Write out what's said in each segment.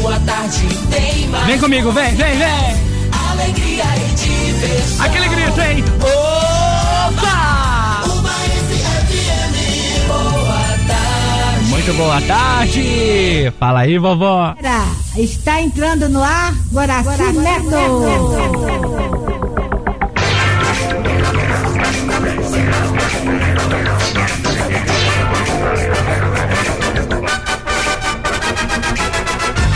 sua tarde tem mais. Vem comigo, vem, vem, vem. Alegria e diversão. Aquele grito, hein? Opa! Uma FM, boa tarde. Muito boa tarde. Fala aí, vovó. Está entrando no ar Guaraci Neto.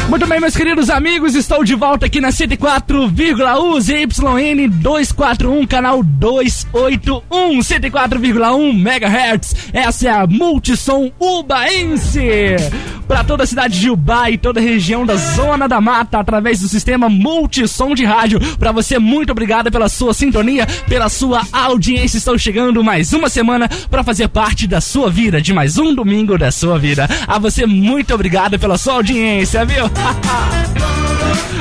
Muito bem, meus queridos amigos, estou de volta aqui na 104,1 ZYN 241, canal 281, 104,1 MHz. Essa é a Multissom Ubaense. Para toda a cidade de Uba e toda a região da Zona da Mata, através do sistema Multissom de rádio. Para você, muito obrigado pela sua sintonia, pela sua audiência. Estou chegando mais uma semana para fazer parte da sua vida, de mais um domingo da sua vida. A você, muito obrigado pela sua audiência, viu?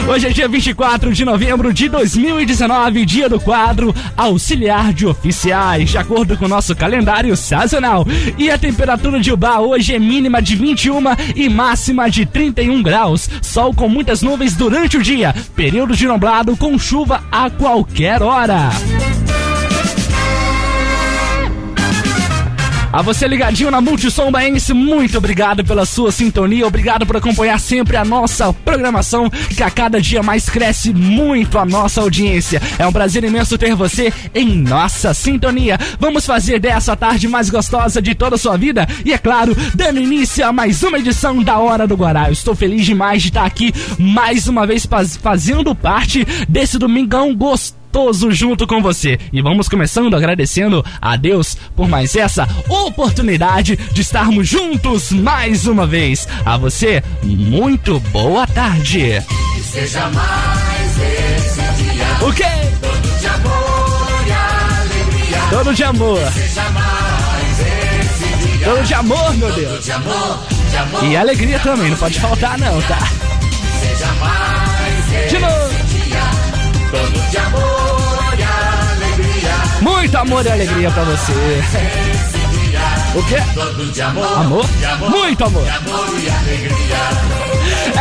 Hoje é dia 24 de novembro de 2019, dia do quadro Auxiliar de Oficiais, de acordo com o nosso calendário sazonal. E a temperatura de Ubá hoje é mínima de 21 e máxima de 31 graus. Sol com muitas nuvens durante o dia, período de nublado com chuva a qualquer hora. A você ligadinho na Multissom Baense, muito obrigado pela sua sintonia, obrigado por acompanhar sempre a nossa programação, que a cada dia mais cresce muito a nossa audiência. É um prazer imenso ter você em nossa sintonia. Vamos fazer dessa tarde mais gostosa de toda a sua vida e, é claro, dando início a mais uma edição da Hora do Guará. Eu estou feliz demais de estar aqui mais uma vez faz, fazendo parte desse domingão gostoso gostoso junto com você. E vamos começando agradecendo a Deus por mais essa oportunidade de estarmos juntos mais uma vez. A você, muito boa tarde. Que seja mais esse dia. O quê? Todo de amor e alegria. Todo de amor. Seja mais esse dia. Todo de amor, meu Deus. De amor, de amor. E alegria também, não pode faltar não, tá? Seja mais esse De novo. dia. Todo de amor. Muito amor e alegria pra você. O quê? Amor. Amor? Amor. Muito amor.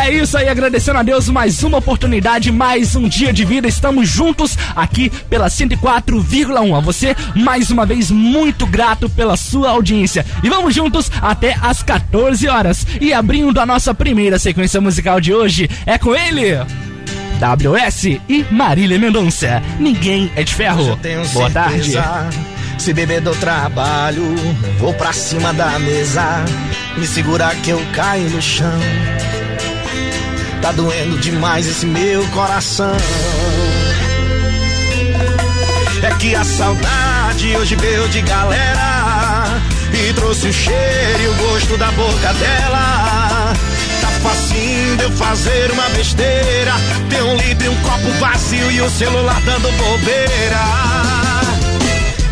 É isso aí, agradecendo a Deus mais uma oportunidade, mais um dia de vida. Estamos juntos aqui pela 104,1. A você, mais uma vez, muito grato pela sua audiência. E vamos juntos até às 14 horas. E abrindo a nossa primeira sequência musical de hoje, é com ele. WS e Marília Mendonça. Ninguém é de ferro. Boa tarde. Se beber do trabalho, vou pra cima da mesa. Me segurar que eu caio no chão. Tá doendo demais esse meu coração. É que a saudade hoje veio de galera e trouxe o cheiro e o gosto da boca dela. Facinho de eu fazer uma besteira. Ter um litro e um copo vazio e o celular dando bobeira.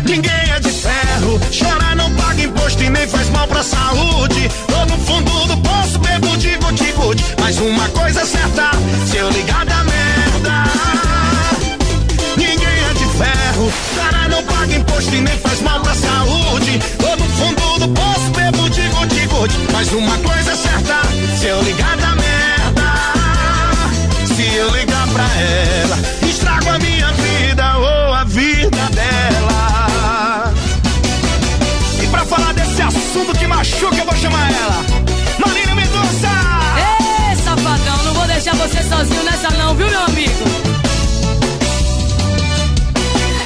Ninguém é de ferro, chorar não paga imposto e nem faz mal pra saúde. Tô no fundo do poço, bebo de guti-guti. Mas uma coisa é certa, se eu ligar da merda. Ferro, cara não paga imposto e nem faz mal pra saúde. Tô no fundo do poço, bebo de guti-guti. Mas uma coisa é certa, se eu ligar da merda. Se eu ligar pra ela, estrago a minha vida ou a vida dela. E pra falar desse assunto que machuca, eu vou chamar ela. Marina Mendonça! Ei, safadão, não vou deixar você sozinho nessa não, viu, meu amigo?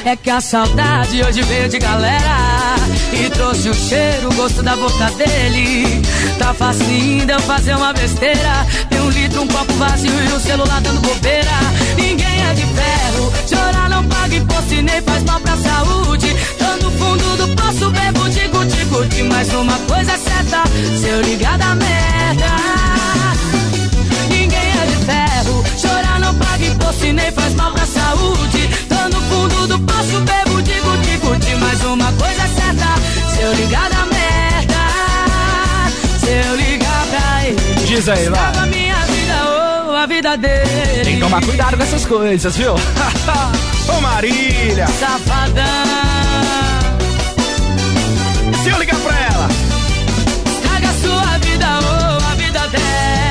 É que a saudade hoje veio de galera E trouxe o cheiro, o gosto da boca dele. Tá facinho de eu fazer uma besteira Tem um litro, um copo vazio e o celular dando bobeira. Ninguém é de ferro, chorar não paga imposto e nem faz mal pra saúde. Tô no fundo do poço, bebo de guti-guti Mas uma coisa certa, se eu ligar da merda nem faz mal pra saúde. Tô no fundo do poço, bebo de guti-guti. Mas uma coisa certa, se eu ligar da merda, se eu ligar pra ele, Diz aí, vai. a minha vida ou a vida dele. Tem que tomar cuidado com essas coisas, viu? Ô Marília! Safadão, Se eu ligar pra ela, estraga a sua vida ou a vida dela.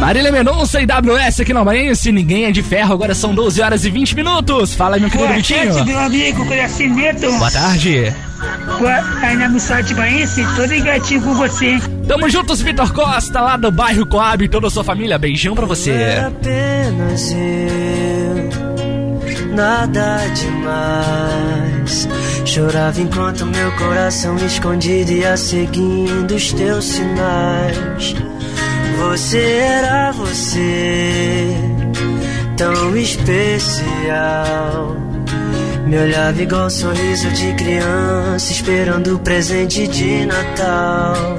Marília Mendonça e WS aqui no Maense, ninguém é de ferro, agora são 12 horas e 20 minutos. Fala aí, meu querido Boa Vitinho. tarde, meu amigo Conhecimento. Boa tarde. Aí na missão de Baense, tô ligadinho com você. Tamo juntos, Vitor Costa, lá do bairro Coab e toda a sua família. Beijão pra você. Era apenas eu, nada demais. Chorava enquanto meu coração escondido ia seguindo os teus sinais. Você era você, tão especial. Me olhava igual um sorriso de criança, esperando o presente de Natal.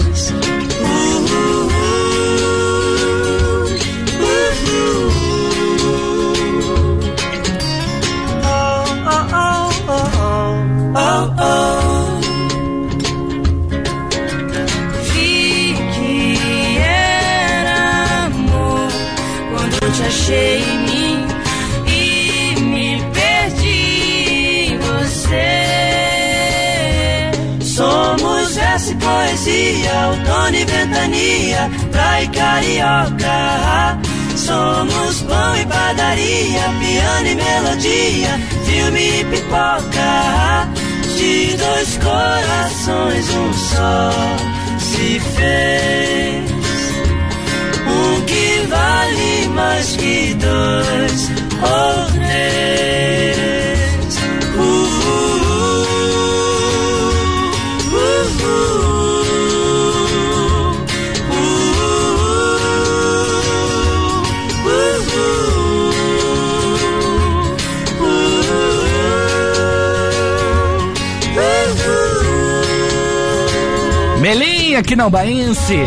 Achei em mim e me perdi em você. Somos verso e poesia, outono e ventania, praia e carioca. Somos pão e padaria, piano e melodia, filme e pipoca. De dois corações, um só se fez. Um que vale mais que dois ou três. Aqui no Baense,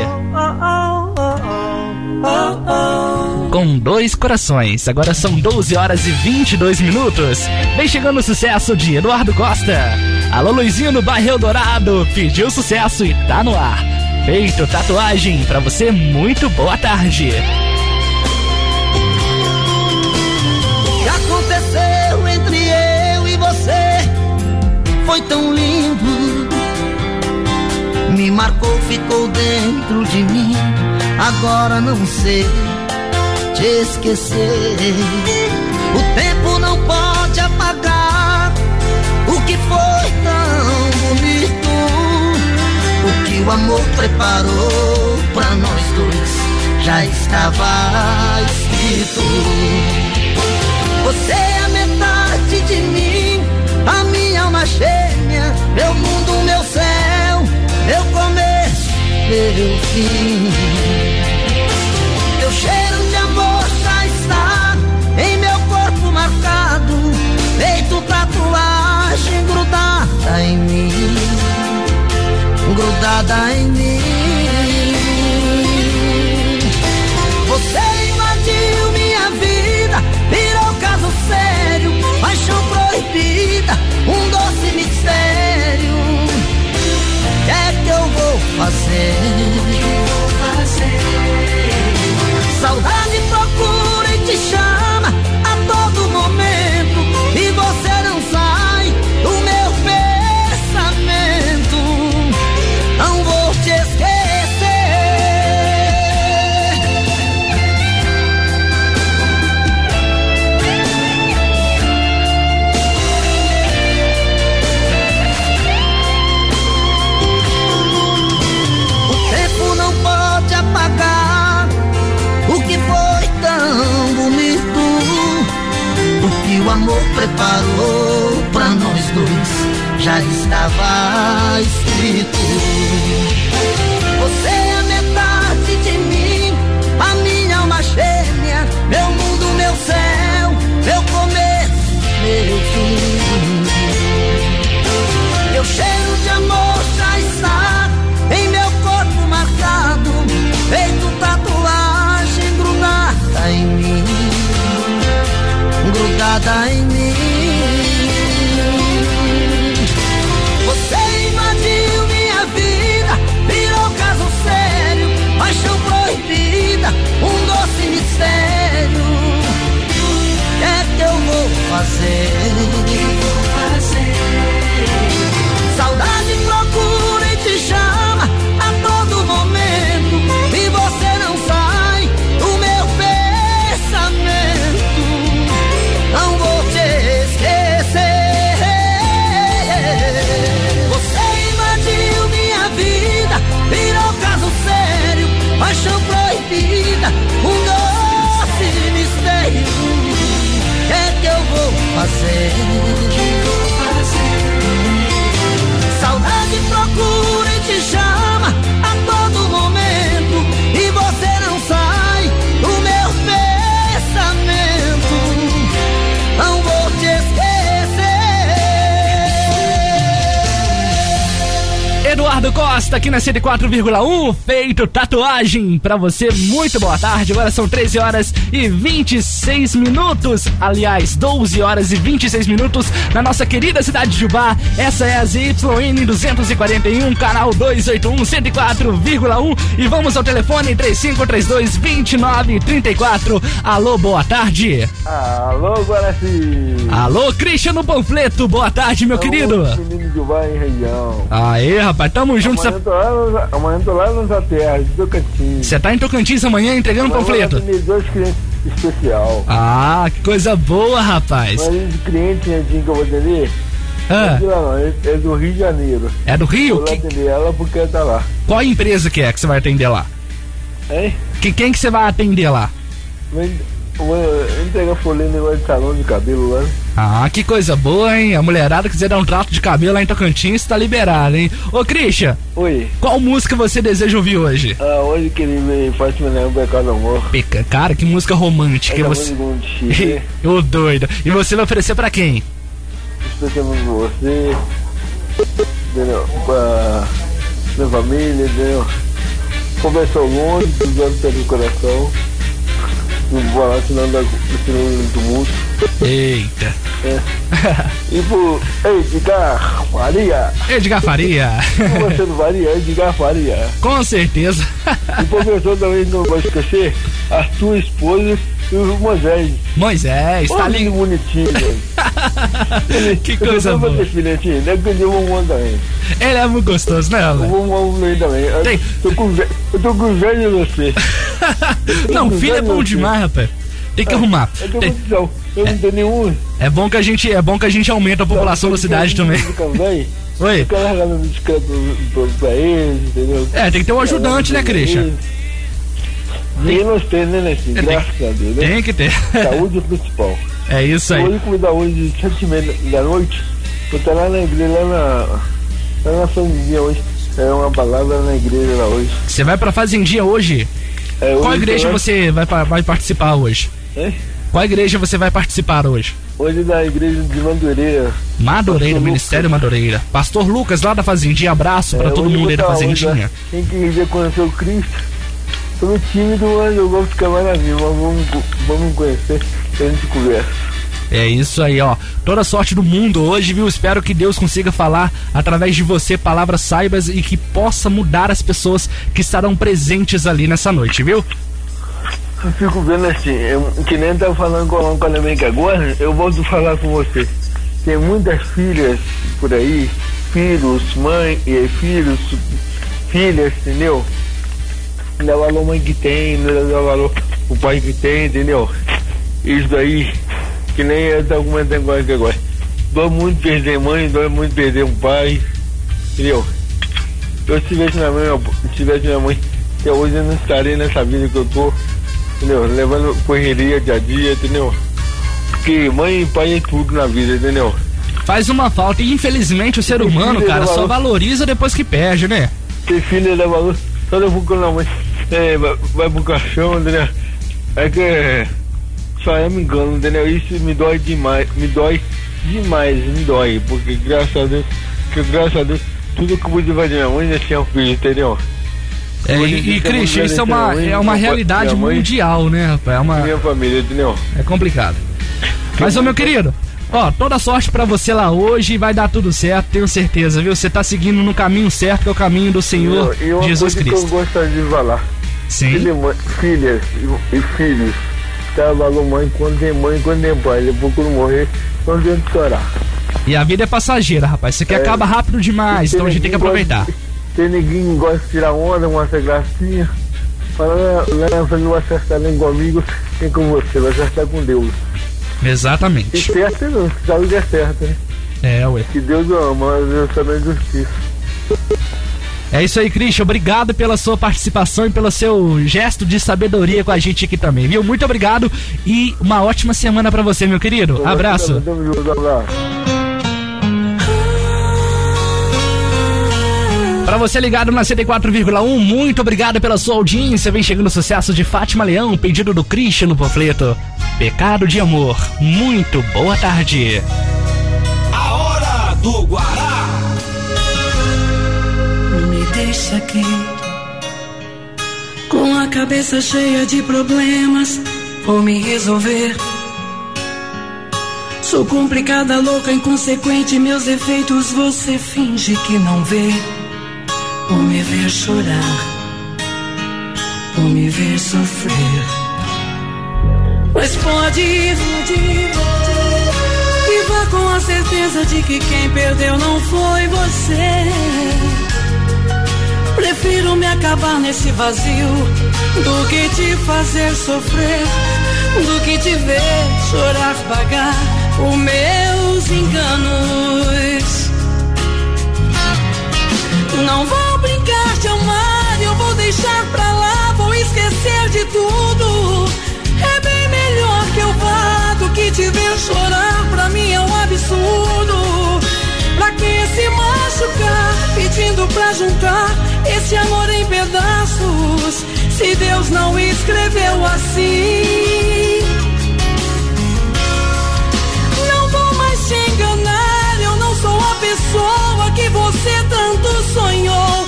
com dois corações. Agora são 12 horas e 22 minutos. Vem chegando o sucesso de Eduardo Costa. Alô, Luizinho no bairro Eldorado. Pediu sucesso e tá no ar. Feito tatuagem pra você, muito boa tarde. O que aconteceu entre eu e você foi tão lindo. Marcou, ficou dentro de mim. Agora não sei te esquecer. O tempo não pode apagar o que foi tão bonito. O que o amor preparou pra nós dois já estava escrito. Você é metade de mim, a minha alma gêmea, meu fim. Teu cheiro de amor já está em meu corpo marcado, feito tatuagem grudada em mim, grudada em mim. Você invadiu minha vida, virou caso sério, paixão proibida, um eu vou fazer? Saudade procura e te chama amor preparou pra nós dois já estava escrito. Em mim. Você invadiu minha vida, virou caso sério, paixão proibida, um doce mistério. O que é que eu vou fazer? Fazer? Costa aqui na 104,1, feito tatuagem pra você. Muito boa tarde. Agora são 13 horas e 26 minutos. Aliás, 12 horas e 26 minutos na nossa querida cidade de Jubá. Essa é a ZYN 241, canal 281 104,1 e vamos ao telefone 3532 2934. Alô, boa tarde. Alô, Guaraci. Alô, Cristiano Panfleto. Boa tarde, meu querido. Menino de Jubá em região. Aê, rapaz, tamo Amanhã eu tô lá, amanhã eu tô lá na terra, de Tocantins. Você tá em Tocantins amanhã entregando Amanhã panfleto? eu vou dois clientes especial. Ah, que coisa boa, rapaz. Mas um cliente que eu vou atender, é Ah, de lá não, é, é do Rio de Janeiro. é do Vou Rio? lá Que- atender ela porque ela tá lá. qual empresa que é que você vai atender lá? Hein? Que, quem que você vai atender lá? Vou vou entregar folha no negócio de salão de cabelo lá. Ah, que coisa boa, hein? A mulherada quiser dar um trato de cabelo lá em Tocantins, tá liberado, hein? Ô, Christian, Oi. qual música você deseja ouvir hoje? Ah, hoje que ele veio Fátima Neão Pecado Amor. Peca, cara, que música romântica. Essa você... música Chile, Ô, doido. E você vai oferecer pra quem? especialmente pra você, entendeu? Pra minha família, entendeu? Conversou longe, cruzando pelo coração. Não senão dá senão um tumulto. Eita. É. E pro Edgar Faria, Edgar Faria. você não faria, Edgar Faria. Com certeza. E professor também não pode esquecer, a sua esposa o Moisés. Moisés, tá Olha que bonitinho, velho. Que coisa boa. ter né? Que eu vou mandar também. Ele é muito gostoso, né, Eu velho? vou mandar ele também. Eu Tem. tô com eu tô com de você. Não, filho é bom demais, rapaz. Tem que arrumar. Eu Tem-. Eu não tenho nenhum. É bom que a gente, é bom que a gente aumenta a população da cidade também. Oi? Pra, pra, pra eles? É, tem que ter um ajudante, né, Christian? E nós temos, né, Nessim? É, tem- Graças a Deus, né? Tem que ter. Saúde é principal. É isso aí. Hoje, comida hoje, sete e meia da noite, vou estar lá na igreja, lá na. Lá na família hoje. É uma balada na igreja lá hoje. Você vai pra Fazendinha hoje? É, Qual hoje igreja tá- você vai, vai participar hoje? Hein? Qual igreja você vai participar hoje? Hoje na igreja de Madureira. Madureira, Pastor Ministério Madureira. Pastor Lucas, lá da Fazendinha, abraço pra É, todo hoje mundo aí da eu Fazendinha. onde, Quem quiser conhecer o Cristo, tô meio tímido, mas eu vou ficar maravilha. Mas vamos, vamos conhecer a gente conversa. É isso aí, ó. Toda sorte do mundo hoje, viu? Espero que Deus consiga falar através de você palavras saibas e que possa mudar as pessoas que estarão presentes ali nessa noite, viu? Eu fico vendo assim, eu, que nem tava falando com, com a Alemanha agora, eu volto a falar com você. Tem muitas filhas por aí, filhos, mãe e filhos, filhas, entendeu? Não dá valor a mãe que tem, não dá valor o pai que tem, entendeu? Isso daí, que nem eu tava comentando agora que agora. Dói muito perder mãe, dói muito perder um pai, entendeu? Eu se tivesse minha mãe, se tivesse minha mãe, até hoje eu não estaria nessa vida que eu tô, entendeu? Levando correria dia a dia, entendeu? Porque mãe e pai é tudo na vida, entendeu? Faz uma falta e infelizmente o ser humano, cara, só valor. valoriza depois que perde, né? Ter filho dá valor, só depois quando a mãe é, vai, vai pro caixão, entendeu? É que só é me engano, entendeu? Isso me dói demais, me dói demais, me dói, porque graças a Deus, que graças a Deus, tudo que eu pude fazer minha mãe já tinha um filho, entendeu? É, e, e Christian, isso é uma, vendo é uma realidade mãe- mundial, né, rapaz? É, uma, Minha família, entendeu? é complicado. Mas, ô meu querido, ó, toda sorte pra você lá hoje, vai dar tudo certo, tenho certeza, viu? Você tá seguindo no caminho certo, que é o caminho do Senhor E uma Jesus Cristo. que eu gostaria de falar. Sim. Filha, mãe- filhas e, e filhos. Trabalham mãe quando tem mãe quando tem pai. Depois quando morrer, não adianta chorar. E a vida é passageira, rapaz. Isso aqui É. acaba rápido demais, então a gente tem que aproveitar. gosta- Tem ninguém que gosta de tirar onda, mostrar gracinha. Fala, você não vai acertar nem comigo, nem com você, vai acertar com Deus. E Exatamente. certo não, que sabe que é certo, né? É, ué. Que Deus ama, mas Deus também justiça. É isso aí, Christian. Obrigado pela sua participação e pelo seu gesto de sabedoria com a gente aqui também, viu? Muito obrigado e uma ótima semana pra você, meu querido. Abraço. Pra você ligado na 104,1, muito obrigado pela sua audiência. Vem chegando o sucesso de Fátima Leão, pedido do Christian no panfleto. Pecado de amor. Muito boa tarde. A hora do Guará. Me deixa aqui com a cabeça cheia de problemas. Vou me resolver. Sou complicada, louca, inconsequente. Meus defeitos você finge que não vê. Vou me ver chorar. Vou me ver sofrer. Mas pode ir. E vá com a certeza de que quem perdeu não foi você. Prefiro me acabar nesse vazio do que te fazer sofrer, do que te ver chorar, pagar os meus enganos. Não vou deixar pra lá, vou esquecer de tudo. É bem melhor que eu vá do que te ver chorar, pra mim é um absurdo. Pra que se machucar, pedindo pra juntar esse amor em pedaços, se Deus não escreveu assim? Não vou mais te enganar, eu não sou a pessoa que você tanto sonhou.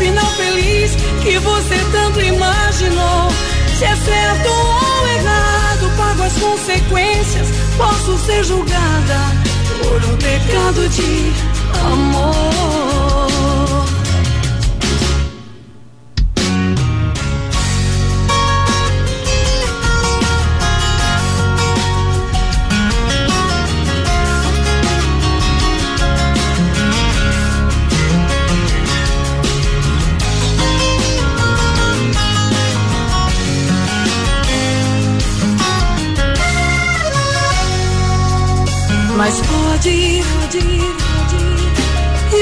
Final feliz que você tanto imaginou. Se é certo ou errado, pago as consequências. Posso ser julgada por um pecado de amor. E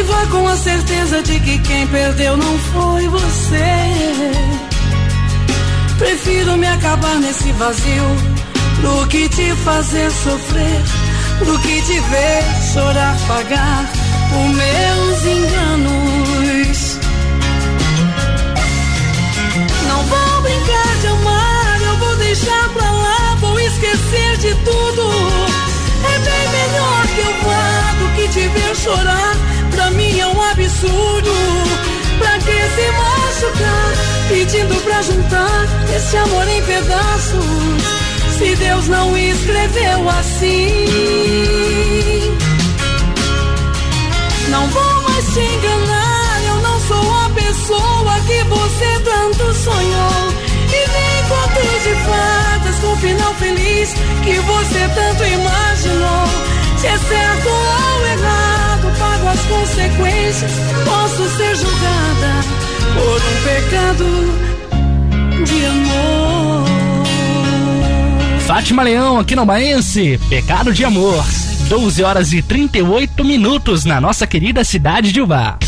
vá com a certeza de que quem perdeu não foi você. Prefiro me acabar nesse vazio do que te fazer sofrer, do que te ver chorar, pagar os meus enganos. Não vou brincar de amar, eu vou deixar pra lá, vou esquecer de tudo. É bem melhor eu vá do que te ver chorar. Pra mim é um absurdo. Pra que se machucar? Pedindo pra juntar esse amor em pedaços. Se Deus não escreveu assim. Não vou mais te enganar. Eu não sou a pessoa que você tanto sonhou. E nem contos de fadas com final feliz que você tanto imaginou. Se é certo ou errado, pago as consequências. Posso ser julgada por um pecado de amor. Fátima Leão, aqui no Baense. Pecado de amor. 12 horas e 38 minutos na nossa querida cidade de Uvá.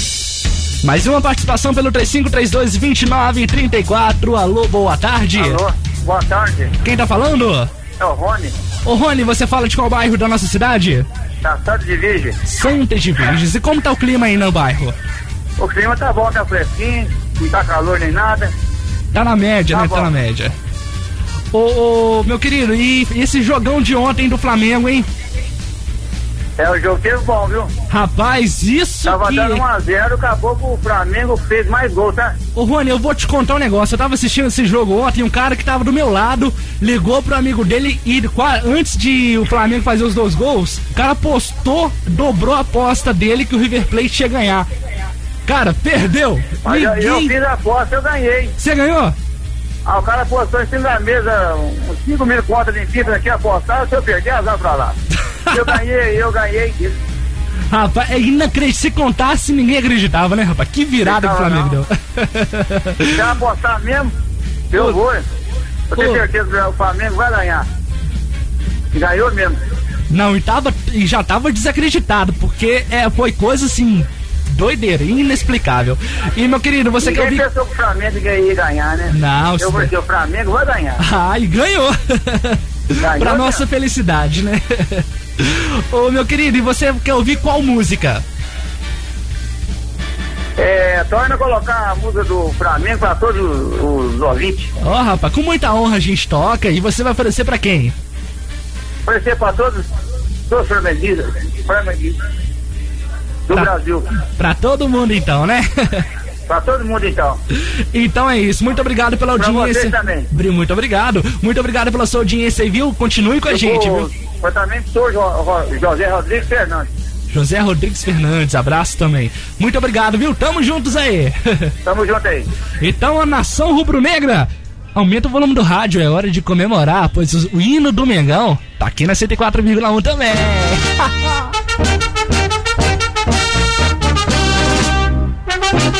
Mais uma participação pelo 3532-2934. Alô, boa tarde. Alô, boa tarde. Quem tá falando? É o Rony, Ô Rony, você fala de qual bairro da nossa cidade? da Santa de Virgem. Santa de Virgens. E como tá o clima aí no bairro? O clima tá bom, tá fresquinho, não tá calor nem nada. Tá na média, Tá né? bom. Tá na média. Ô, ô, meu querido, e esse jogão de ontem do Flamengo, hein? É, o jogo teve bom, viu? Rapaz, isso Tava que... dando 1x0, acabou que o Flamengo fez mais gol, tá? Ô, Rony, eu vou te contar um negócio. Eu tava assistindo esse jogo ontem, um cara que tava do meu lado ligou pro amigo dele e antes de o Flamengo fazer os dois gols, o cara postou, dobrou a aposta dele que o River Plate ia ganhar. Cara, perdeu. Mas eu, eu Ninguém... fiz a aposta, eu ganhei. Você ganhou? Ah, o cara postou em cima da mesa uns 5 mil contas de fita aqui apostar, se eu perder, azar pra lá. Eu ganhei, eu ganhei. Rapaz, é inacreditável. Se contasse, ninguém acreditava, né, rapaz? Que virada que o Flamengo deu. Se eu apostar mesmo, eu vou. Eu tenho certeza que o Flamengo vai ganhar. Ganhou mesmo. Não, e, tava, e já tava desacreditado, porque é, foi coisa assim, doideira, inexplicável. E, meu querido, você quer Ninguém ouvir. pensou que o Flamengo ia ganhar, né? Não, Eu vou dizer, o Flamengo vai ganhar. Ah, e ganhou! Ganhou pra mesmo. nossa felicidade, né? Ô, meu querido, e você quer ouvir qual música? É, torna a colocar a música do Flamengo pra todos os, os ouvintes. Ó, rapaz, com muita honra a gente toca e você vai oferecer pra quem? Oferecer pra todos, todos os flamenguistas, do Tá. Brasil. Pra todo mundo então, né? Pra todo mundo então. Então é isso, muito obrigado pela Pra audiência. vocês também. Bri- Muito obrigado, muito obrigado pela sua audiência aí, viu? Continue com a Eu gente, vou- viu? Eu também sou Jo- José Rodrigues Fernandes. José Rodrigues Fernandes, abraço também. Muito obrigado, viu? Tamo juntos aí. Tamo junto aí. então a nação rubro-negra, aumenta o volume do rádio, é hora de comemorar, pois o o hino do Mengão tá aqui na 104,1 também.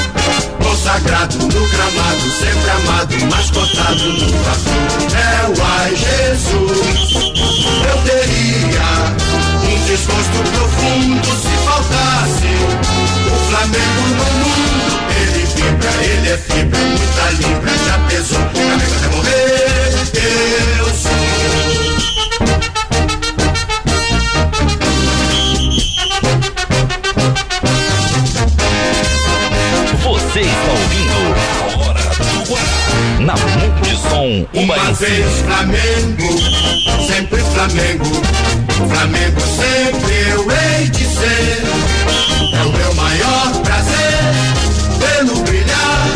Consagrado no gramado, sempre amado, mascotado no papel. Ai Jesus, eu teria um desgosto profundo se faltasse o Flamengo no mundo. Ele vibra, ele é fibra, muita libra, já pesou, Flamengo até morrer. Você está ouvindo Hora do Guará na Multissom Uma Ubaense. vez Flamengo, sempre Flamengo. Flamengo sempre eu hei de ser. É o meu maior prazer vê-lo brilhar.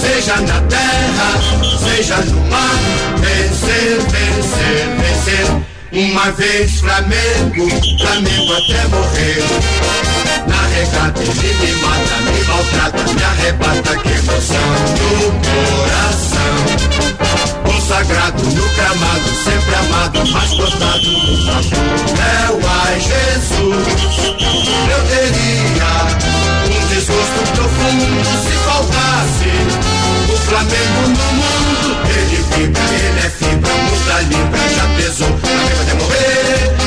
Seja na terra, seja no mar. Vencer, vencer, vencer. Uma vez Flamengo, Flamengo até morrer. Ele me mata, me maltrata, me arrebata, que emoção no coração. Consagrado no gramado, sempre amado, mascotado no papel. Ai Jesus, eu teria um desgosto profundo se faltasse o Flamengo no mundo. Ele vibra, ele é fibra, muda libra, já pesou, Flamengo até morrer. Eu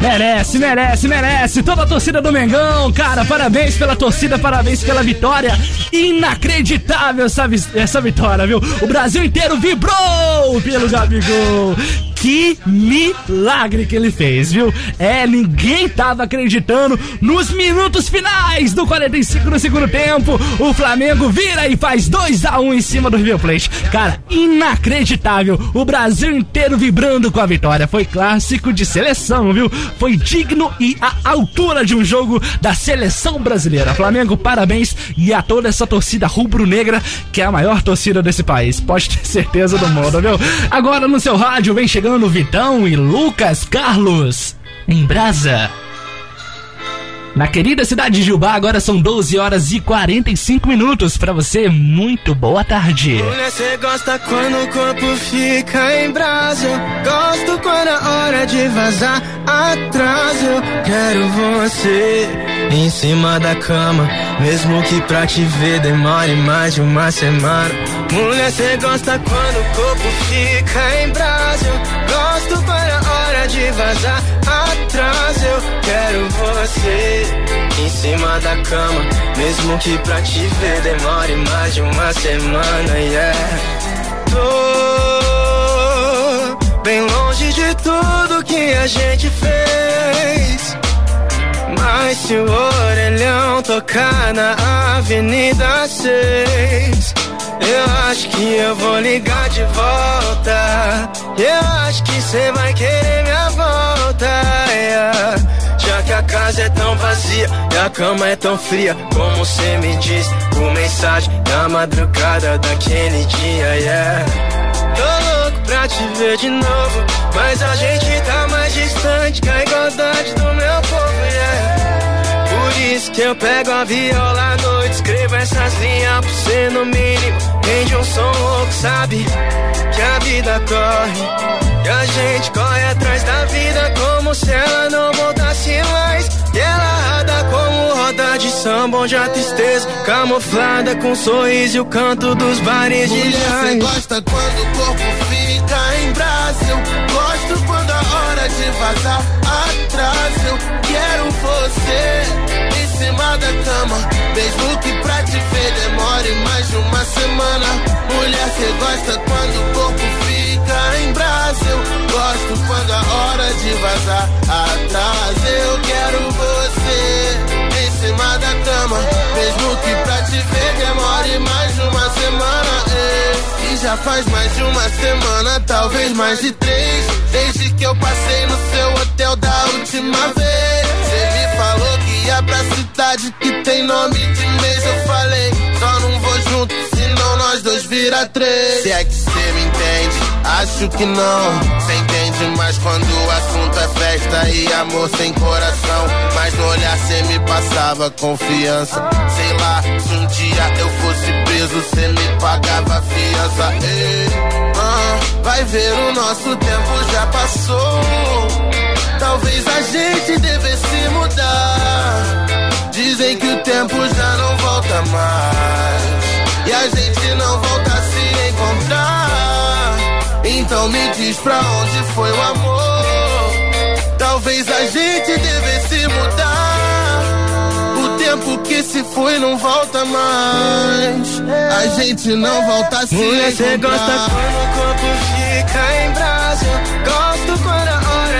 Merece, merece, merece. Toda a torcida do Mengão, cara, parabéns pela torcida, parabéns pela vitória. Inacreditável essa, essa vitória, viu? O Brasil inteiro vibrou pelo Gabigol. Que milagre que ele fez, viu? É, ninguém tava acreditando. Nos minutos finais do 45 do segundo tempo, o Flamengo vira e faz 2 a 1 em cima do River Plate. Cara, inacreditável. O Brasil inteiro vibrando com a vitória. Foi clássico de seleção, viu? Foi digno e à altura de um jogo da seleção brasileira. Flamengo, parabéns e a toda essa torcida rubro-negra, que é a maior torcida desse país. Pode ter certeza do mundo, viu? Agora no seu rádio vem chegando Vitão e Lucas Carlos em Brasa. Na querida cidade de Jubá, agora são 12 horas e 45 minutos. Pra você, muito boa tarde. Mulher, cê gosta quando o corpo fica em brasa. Gosto quando é hora de vazar atrás. Eu quero você em cima da cama. Mesmo que pra te ver demore mais de uma semana. Mulher, cê gosta quando o corpo fica em brasa. Gosto quando é hora de vazar atrás. Eu quero você em cima da cama. Mesmo que pra te ver demore mais de uma semana, yeah. Tô bem longe de tudo que a gente fez. Mas se o orelhão tocar na Avenida 6, eu acho que eu vou ligar de volta. Eu acho que cê vai querer minha volta. yeah. Já que a casa é tão vazia e a cama é tão fria, como cê me diz por mensagem da madrugada daquele dia, yeah. Tô louco pra te ver de novo, mas a gente tá mais distante que a igualdade do meu. Que eu pego a viola à noite, escrevo essas linhas pra você no mínimo. Rende um som louco, sabe? Que a vida corre. E a gente corre atrás da vida como se ela não voltasse mais. E ela rada como roda de samba, onde a tristeza camuflada com sorriso e o canto dos bares de Mulher, cê jazz. gosta quando o corpo fica em brasa. Eu gosto quando a hora de vazar atrás. Eu quero você cima da cama. Mesmo que pra te ver demore mais de uma semana. Mulher, cê gosta quando o corpo fica em brasa. Eu gosto quando a hora de vazar atrás. Eu quero você em cima da cama. Mesmo que pra te ver demore mais de uma semana. ei. E já faz mais de uma semana, talvez mais de três. Desde que eu passei no seu hotel da última vez. Ia pra cidade que tem nome de mês. Eu falei, só não vou junto, senão nós dois vira três. Se é que você me entende, acho que não. Você entende mais quando o assunto é festa e amor sem coração. Mas no olhar cê me passava confiança. Sei lá, se um dia eu fosse preso, cê me pagava fiança. Ei, ah, vai ver, o nosso tempo já passou. Talvez a gente devesse mudar. Dizem que o tempo já não volta mais. E a gente não volta a se encontrar. Então me diz pra onde foi o amor. Talvez a gente devesse mudar. O tempo que se foi não volta mais. A gente não volta a se Mulher, encontrar. gosta quando o corpo fica em brasa.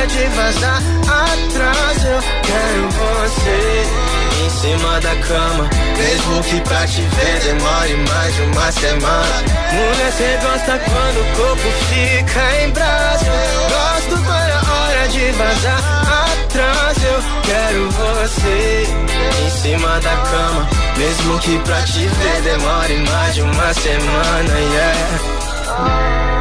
De vazar atrás. Eu quero você em cima da cama. Mesmo que pra te ver demore mais de uma semana. Mulher, cê gosta quando o corpo fica em brasa. Gosto quando a hora de vazar atrás. Eu quero você em cima da cama. Mesmo que pra te ver demore mais de uma semana, yeah.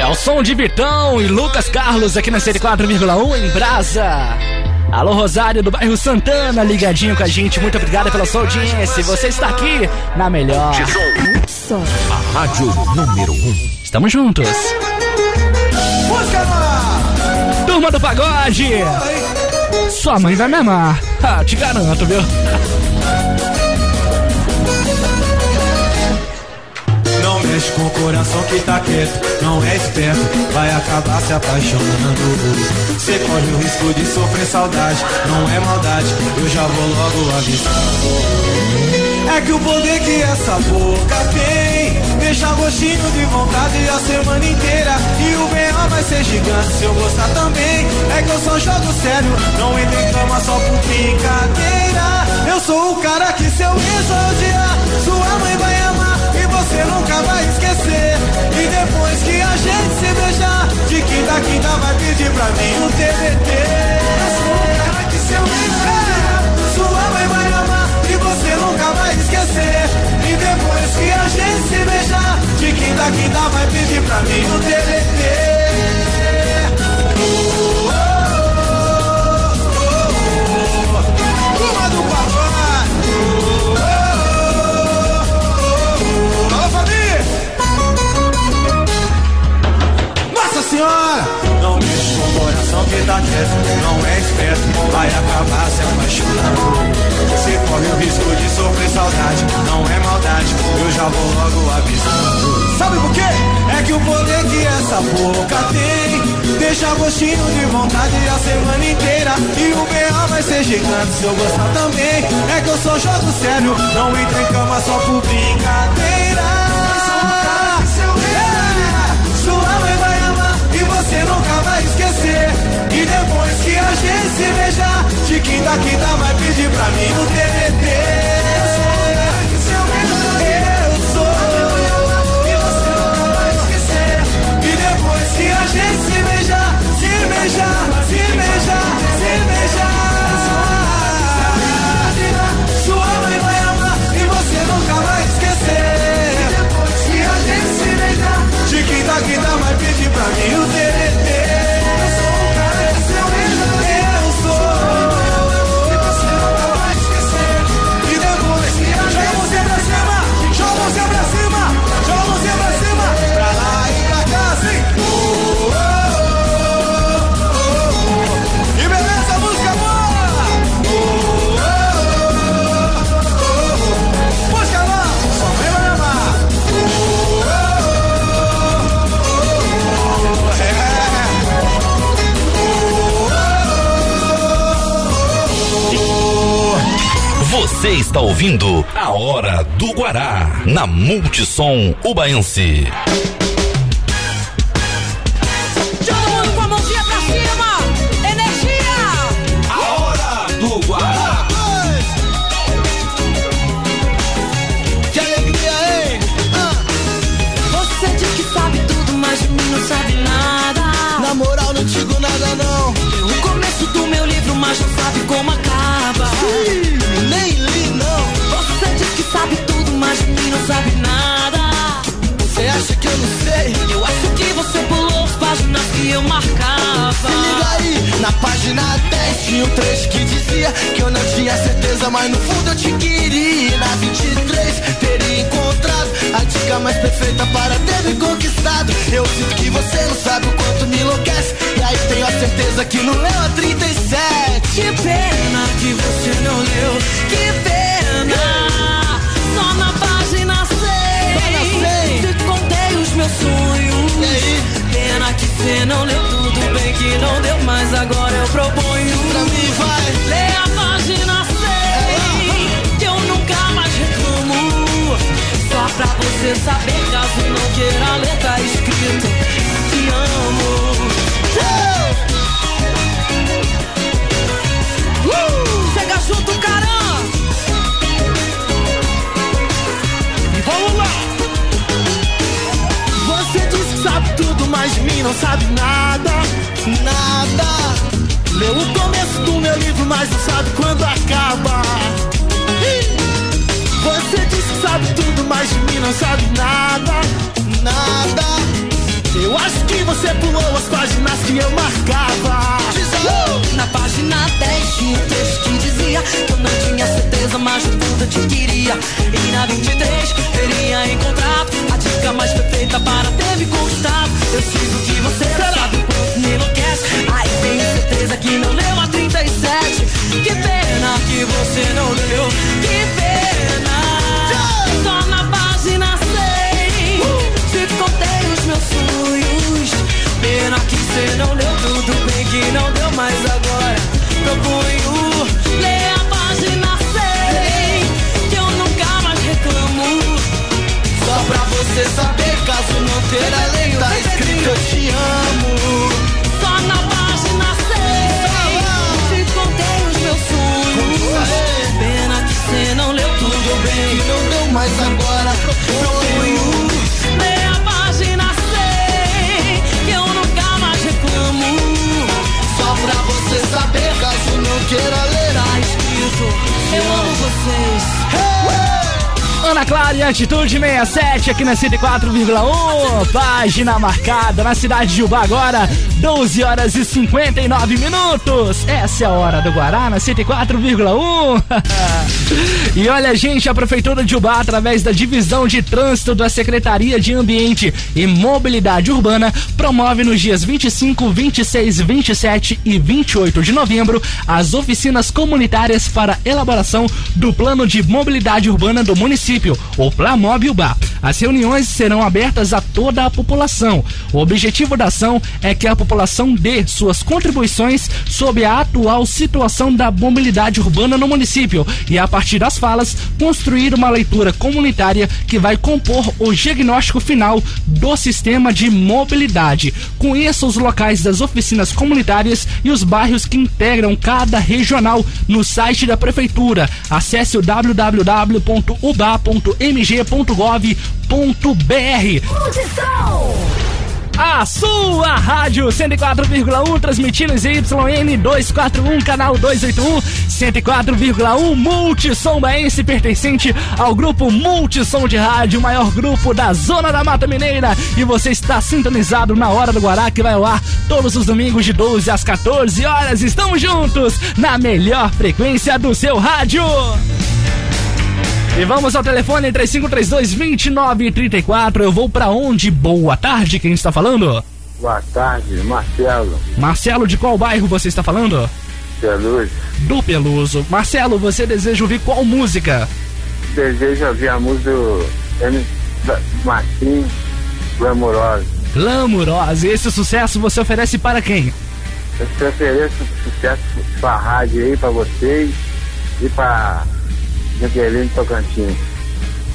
É o som de Vitão e Lucas Carlos aqui na 104,1 em Brasa. Alô, Rosário do bairro Santana, ligadinho com a gente. Muito obrigado pela sua audiência. Você está aqui na melhor. A rádio número 1. Um. Estamos juntos. Turma do Pagode. Sua mãe vai me amar. Ah, te garanto, viu? Mexe com o coração que tá quieto, não é esperto, vai acabar se apaixonando. Você corre o risco de sofrer saudade, não é maldade, eu já vou logo avisando. É que o poder que essa boca tem Deixa gostinho de vontade a semana inteira E o B.O. vai ser gigante se eu gostar também É que eu só jogo sério, não entro em cama só por brincadeira Eu sou o cara que seu ex vai odiar Sua mãe você nunca vai esquecer E depois que a gente se beijar De quinta a quinta vai pedir pra mim um TBT Sua mãe vai amar e você nunca vai esquecer. E depois que a gente se beijar, de quinta a quinta vai pedir pra mim um TBT. Fica quieto, não é esperto, vai acabar se apaixonando. Você corre o risco de sofrer saudade, não é maldade, eu já vou logo avisando. Sabe por quê? É que o poder que essa boca tem Deixa gostinho de vontade a semana inteira E o B.A. vai ser gigante se eu gostar também É que eu sou jogo sério, não entro em cama só por brincadeira gente se beijar De quinta a quinta vai Você está ouvindo a Hora do Guará na Multissom Ubaense. Páginas que eu marcava. Se liga aí, na página 10 tinha um trecho que dizia que eu não tinha certeza, mas no fundo eu te queria. Na 23 teria encontrado a dica mais perfeita para ter me conquistado. Eu sinto que você não sabe o quanto me enlouquece. E aí tenho a certeza que não leu a 37. Que pena que você não leu. Que pena. Só na página 6. Te contei os meus sonhos. Pena que você não leu tudo bem que não deu, mas agora eu proponho. Pra mim vai. Lê a página 6. Que eu nunca mais reclamo. Só pra você saber, caso não queira ler, tá escrito. Te amo. Uh! Chega junto, caramba! Tudo, mas de mim não sabe nada. Nada. Leu o começo do meu livro, mas não sabe quando acaba. Você diz que sabe tudo, mas de mim não sabe nada. Nada. Eu acho que você pulou as páginas que eu marcava. Uh! Na página 10 tinha um texto que dizia que eu não tinha certeza, mas no fundo eu te queria. E na 23 teria encontrado a dica mais perfeita para ter me conquistado. Eu sinto que você não sabe o quanto me enlouquece. Aí tenho certeza que não leu a 37. Que pena que você não leu. Que pena. Só na página 6 te contei os meus sonhos. Pena que você não leu tudo bem que não deu, mas agora proponho você saber, caso não queira ler, tá escrito eu te amo. Só na página 6 te contei os meus sonhos. Pena que você não leu tudo bem Que não deu mais agora. proponho ler a página 6 que eu nunca mais reclamo. Só pra você saber, caso não queira ler, Tá escrito, eu amo vocês. Ana Clara e Atitude 67 aqui na 104,1. Página marcada na cidade de Ubá agora, 12 horas e 59 minutos. Essa é a hora do Guará na 104,1. e olha, gente, a Prefeitura de Ubá, através da Divisão de Trânsito da Secretaria de Ambiente e Mobilidade Urbana, promove nos dias 25, 26, 27 e 28 de novembro as oficinas comunitárias para elaboração do Plano de Mobilidade Urbana do município, o Plamob Ubá. As reuniões serão abertas a toda a população. O objetivo da ação é que a população dê suas contribuições sobre a atual situação da mobilidade urbana no município e, a partir das falas, construir uma leitura comunitária que vai compor o diagnóstico final do sistema de mobilidade. Conheça os locais das oficinas comunitárias e os bairros que integram cada regional no site da Prefeitura. Acesse o www.uba.mg.gov.br. A sua rádio 104,1 transmitindo ZYN 241, canal 281, 104,1 Multissom Baense, pertencente ao grupo Multissom de Rádio, maior grupo da Zona da Mata Mineira. E você está sintonizado na Hora do Guará, que vai ao ar todos os domingos de 12 às 14 horas. Estamos juntos na melhor frequência do seu rádio. E vamos ao telefone 3532-2934. Eu vou pra onde? Boa tarde, quem está falando? Boa tarde, Marcelo. Marcelo, de qual bairro você está falando? Peluso. Do Peluso. Marcelo, você deseja ouvir qual música? Desejo ouvir a música do M. Martins Glamourosa. Glamurosa. E esse sucesso você oferece para quem? Eu te ofereço sucesso pra rádio aí, pra vocês e pra Jaqueline Tocantins.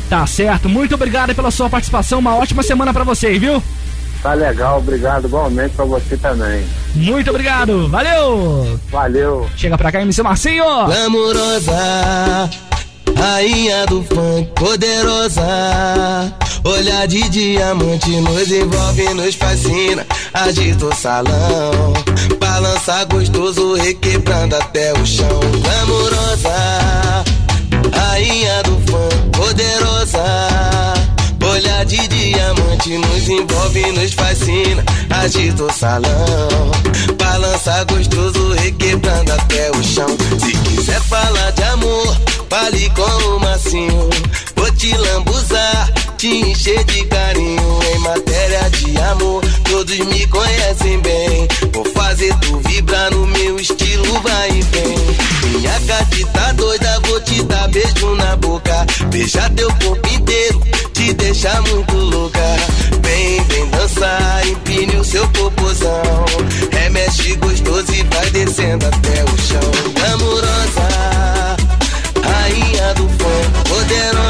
Tá certo. Muito obrigado pela sua participação. Uma ótima semana para você, viu? Tá legal, obrigado igualmente pra você também. Muito obrigado. Valeu. Valeu. Chega pra cá, MC Marcinho. Glamourosa, rainha do funk, poderosa. Olhar de diamante nos envolve, nos fascina. Agita o salão, balança gostoso, requebrando até o chão. Glamourosa, rainha do funk, poderosa. Olhar de diamante nos envolve, nos fascina. Agita o salão, balança gostoso, requebrando até o chão. Se quiser falar de amor, fale com o macinho. Vou te lambuzar, te encher de carinho. Em matéria de amor, todos me conhecem bem. Vou fazer tu vibrar no meu estilo, vai e vem. Minha gatita doida, vou te dar beijo na boca. Beijar teu corpo inteiro, te deixar muito louca. Vem, vem dançar, empine o seu popozão. Remexe gostoso e vai descendo até o chão. Amorosa, rainha do funk, poderosa.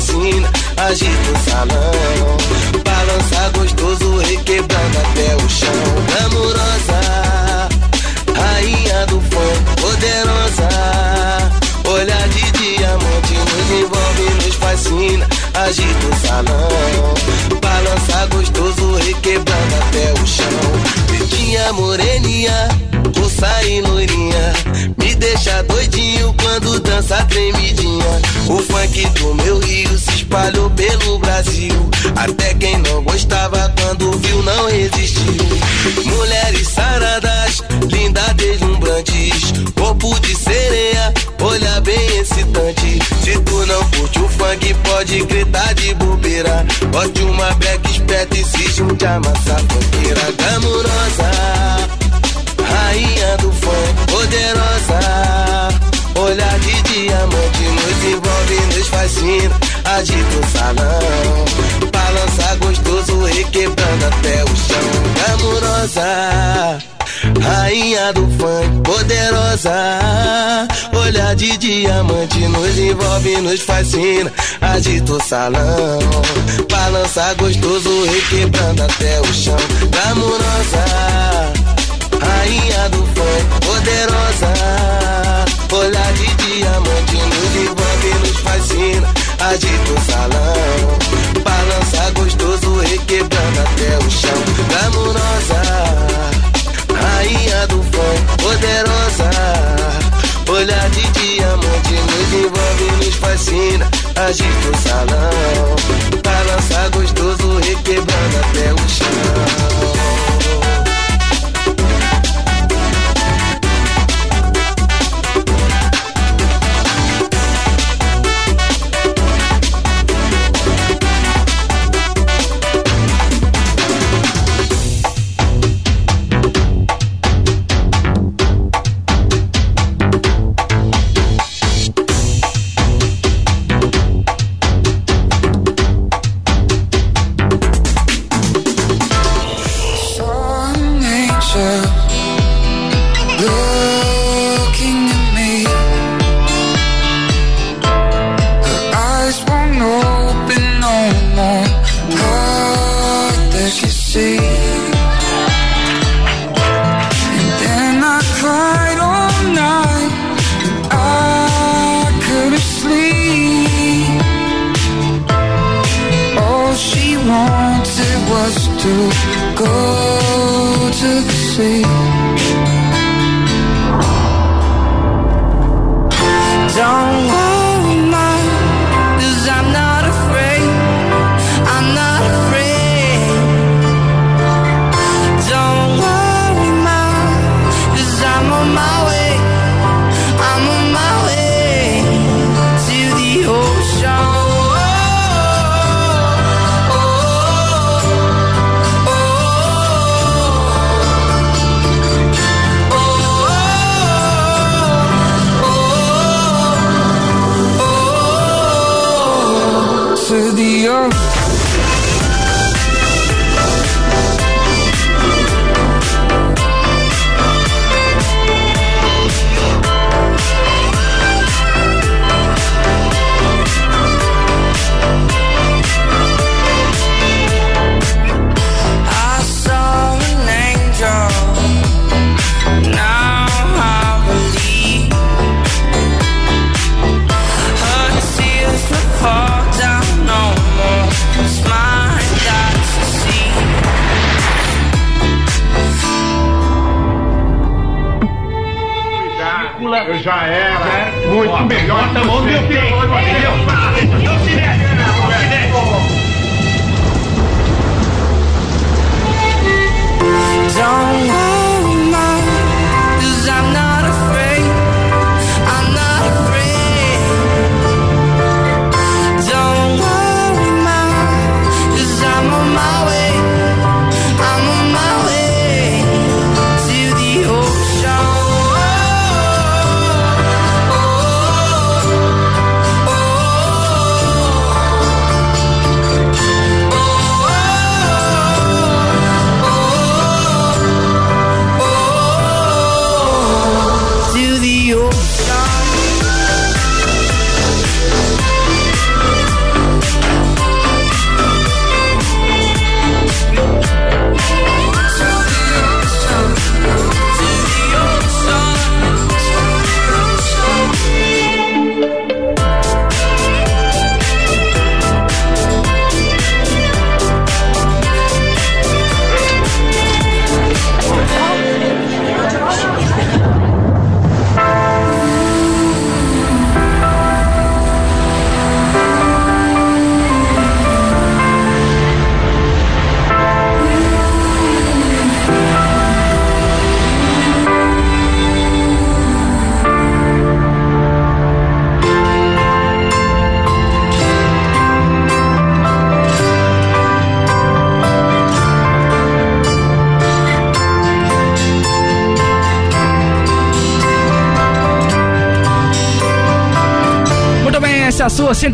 Fascina. Agita o salão, balança gostoso, requebrando até o chão. Amorosa, rainha do funk, poderosa. Olhar de diamante nos envolve, nos fascina. Agita o salão, balança gostoso, requebrando até o chão. Pretinha moreninha, e loirinha. Me deixa doidinho quando dança tremidinha. O funk do meu rio se espalhou pelo Brasil. Até quem não gostava quando viu não resistiu. Mulheres saradas, lindas deslumbrantes. Corpo de sereia, olha bem excitante. Se tu não curte o funk, pode gritar de bobeira. Bote uma black esperta e se junte a massa funkeira. Glamurosa, poderosa. Olhar de diamante nos envolve, nos fascina. Agita o salão, balança gostoso, requebrando até o chão. Glamurosa. Rainha do funk, poderosa. Olhar de diamante nos envolve, nos fascina. Agita o salão, balança gostoso, requebrando até o chão. Glamurosa, rainha do funk, poderosa. Olhar de diamante nos envolve e nos fascina. Agita o salão, balança gostoso, requebrando até o chão. Glamurosa, rainha do funk, poderosa. Olhar de diamante nos envolve e nos fascina. Agita o salão, balança gostoso, requebrando até o chão.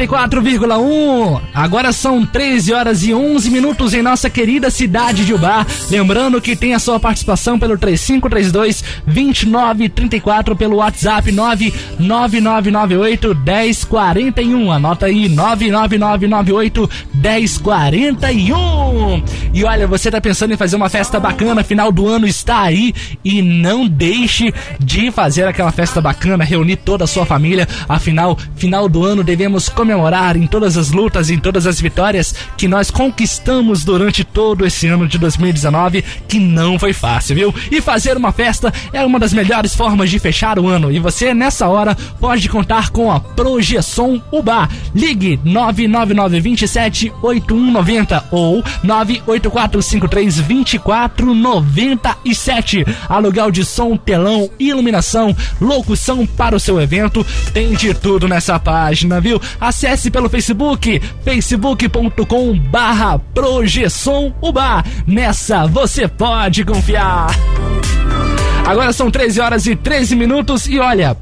94,1. Agora são 13 horas e 11 minutos em nossa querida cidade de Ubar. Lembrando que tem a sua participação pelo 3532 2934 pelo WhatsApp 99998 1041. Anota aí 99998 1041. E olha, você tá pensando em fazer uma festa bacana, final do ano está aí e não deixe de fazer aquela festa bacana, reunir toda a sua família. Afinal, final do ano devemos comemorar em todas as lutas, em todas as vitórias que nós conquistamos durante todo esse ano de 2019, que não foi fácil, viu? E fazer uma festa é uma das melhores formas de fechar o ano. E você, nessa hora, pode contar com a Projeção Uba. Ligue 99927 8190 ou 98453 2497. Aluguel de som, telão, iluminação, locução para o seu evento. Tem de tudo nessa página, viu? Acesse pelo Facebook, facebook.com barra Projeção Uba. Nessa você pode confiar. Agora são 13 horas e 13 minutos e olha,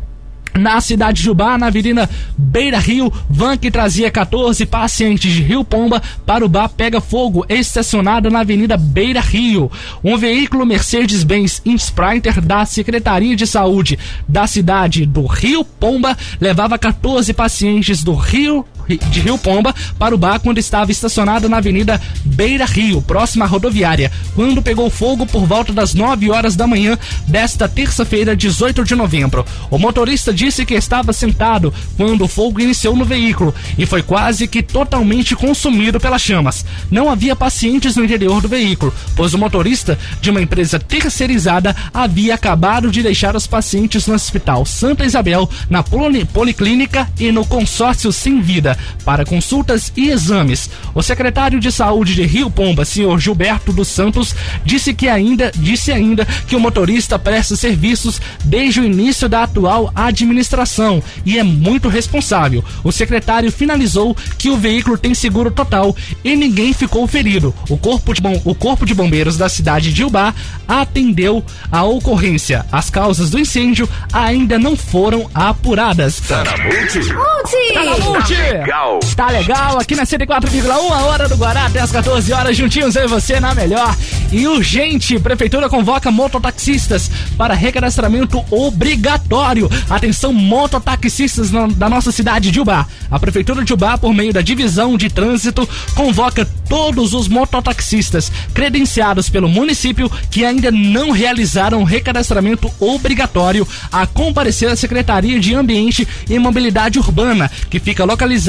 na cidade de Ubá, na Avenida Beira Rio, van que trazia 14 pacientes de Rio Pomba para Ubá pega fogo, estacionada na Avenida Beira Rio. Um veículo Mercedes-Benz Insprinter da Secretaria de Saúde da cidade do Rio Pomba levava 14 pacientes do Rio de Rio Pomba para o bar quando estava estacionado na Avenida Beira Rio, próxima à rodoviária, quando pegou fogo por volta das 9 horas da manhã desta terça-feira, 18 de novembro. O motorista disse que estava sentado quando o fogo iniciou no veículo e foi quase que totalmente consumido pelas chamas. Não havia pacientes no interior do veículo, pois o motorista de uma empresa terceirizada havia acabado de deixar os pacientes no Hospital Santa Isabel, na Poli- Policlínica e no consórcio Sem Vida para consultas e exames. O secretário de Saúde de Rio Pomba, senhor Gilberto dos Santos, disse que ainda disse ainda que o motorista presta serviços desde o início da atual administração e é muito responsável. O secretário finalizou que o veículo tem seguro total e ninguém ficou ferido. O corpo de, bom, o corpo de bombeiros da cidade de Ubá atendeu a ocorrência. As causas do incêndio ainda não foram apuradas. Tá na Multi? Tá na Multi! Legal. Tá legal, aqui na 104,1, a hora do Guará, até as 14 horas, juntinhos eu e você na melhor. E urgente, Prefeitura convoca mototaxistas para recadastramento obrigatório. Atenção, mototaxistas na- da nossa cidade de Ubá. A Prefeitura de Ubá, por meio da Divisão de Trânsito, convoca todos os mototaxistas credenciados pelo município que ainda não realizaram recadastramento obrigatório a comparecer à Secretaria de Ambiente e Mobilidade Urbana, que fica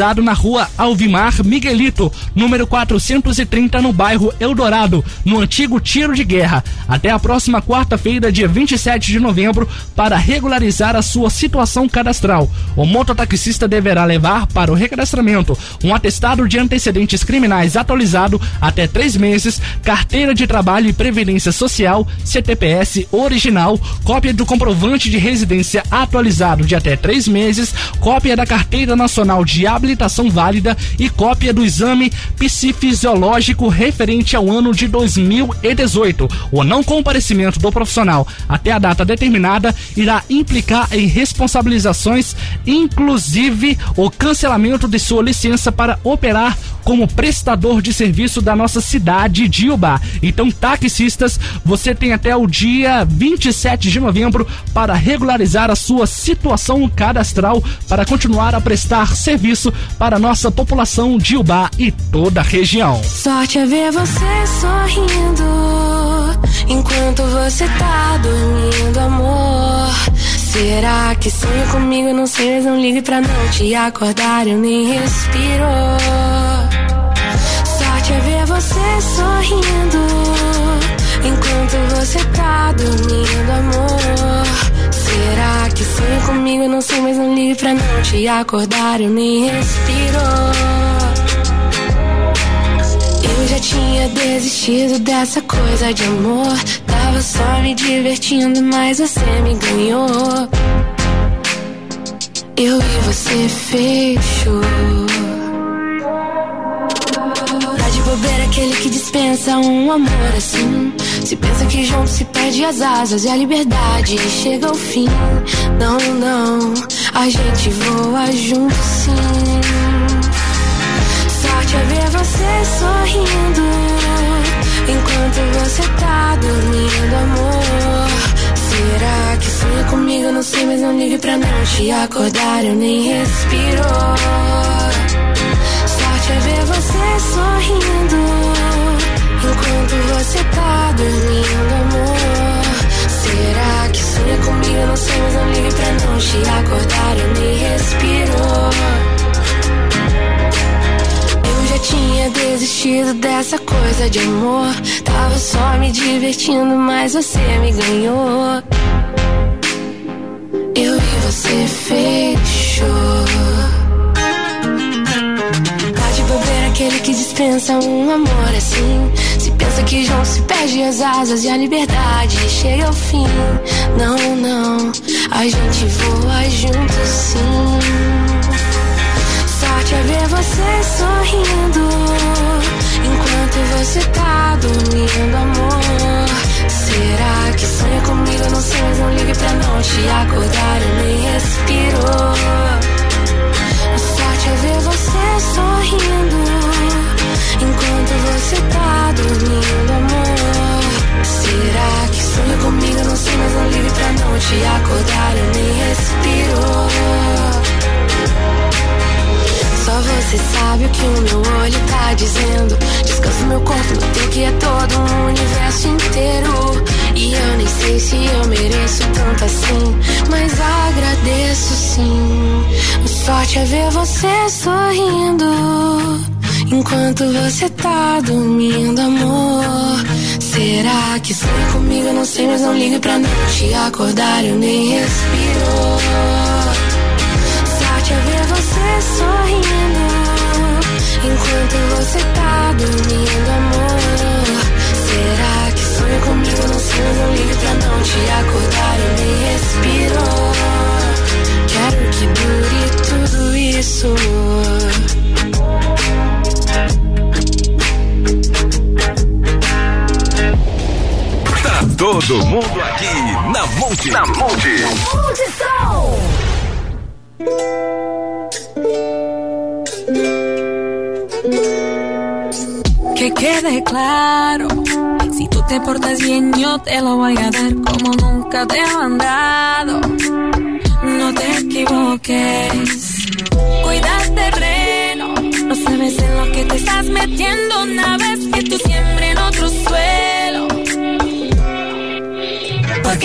localizado na rua Alvimar Miguelito, número 430, no bairro Eldorado, no antigo Tiro de Guerra, até a próxima quarta-feira, dia 27 de novembro, para regularizar a sua situação cadastral. O mototaxista deverá levar para o recadastramento um atestado de antecedentes criminais atualizado até três meses, carteira de trabalho e previdência social, CTPS original, cópia do comprovante de residência atualizado de até três meses, cópia da carteira nacional de habilitação válida e cópia do exame psifisiológico referente ao ano de 2018. O não comparecimento do profissional até a data determinada irá implicar em responsabilizações, inclusive o cancelamento de sua licença para operar como prestador de serviço da nossa cidade de Ubá. Então, taxistas, você tem até o dia 27 de novembro para regularizar a sua situação cadastral para continuar a prestar serviço para nossa população de Ubá e toda a região. Sorte é ver você sorrindo enquanto você tá dormindo, amor. Será que sonha comigo? Não sei, mas não ligue pra não te acordar. Eu nem respiro. Sorte é ver você sorrindo enquanto você tá dormindo, amor. Será que sonha comigo? Não sei, mas não ligue pra não te acordar. Eu nem respiro. Eu já tinha desistido dessa coisa de amor. Tava só me divertindo, mas você me ganhou. Eu e você fechou. Que dispensa um amor assim. Se pensa que junto se perde as asas e a liberdade chega ao fim. Não, não, a gente voa junto sim. Sorte é ver você sorrindo enquanto você tá dormindo, amor. Será que sonha comigo? Não sei, mas não ligue pra não te acordar. Eu nem respiro noite ver você sorrindo. Enquanto você tá dormindo, amor. Será que sonha é comigo? Eu não sei, mas não ligue pra não te acordar. Eu nem respiro. Eu já tinha desistido dessa coisa de amor. Tava só me divertindo, mas você me ganhou. Eu e você fechou. Aquele que dispensa um amor assim. Se pensa que junto se perde as asas e a liberdade chega ao fim. Não, não, a gente voa junto sim. Sorte é ver você sorrindo enquanto você tá dormindo, amor. Será que sonha comigo? Não sei, mas não ligue pra não te acordar. Te acordar. Eu nem respiro. Só você sabe o que o meu olho tá dizendo. Descansa meu corpo teu que é todo um universo inteiro. E eu nem sei se eu mereço tanto assim, mas agradeço sim. A sorte é ver você sorrindo. Enquanto você tá dormindo, amor. Será que sonha comigo? Eu não sei, mas não ligue pra não te acordar. Eu nem respiro. Sorte é ver você sorrindo Enquanto você tá dormindo, amor Será que sonha comigo? Não sei, mas não ligue pra não te acordar Eu nem respiro Quero que dure tudo isso todo mundo aqui na Multi. Na Multi. Que quede claro, si tú te portas bien yo te lo voy a dar como nunca te he mandado. No te equivoques, cuida el terreno, no sabes en lo que te estás metiendo una vez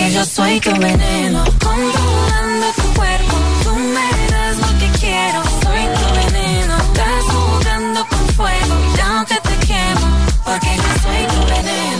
Porque yo soy tu veneno, controlando tu cuerpo, tú me das lo que quiero, soy tu veneno, estás jugando con fuego, ya aunque te quemo, porque yo soy tu veneno,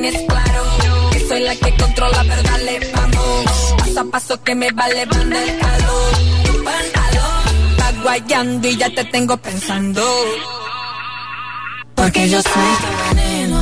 tienes claro que soy la que controla, pero dale, vamos. Paso a paso que me va elevando el calor. Tu pantalón va guayando y ya te tengo pensando. Porque yo soy tu veneno,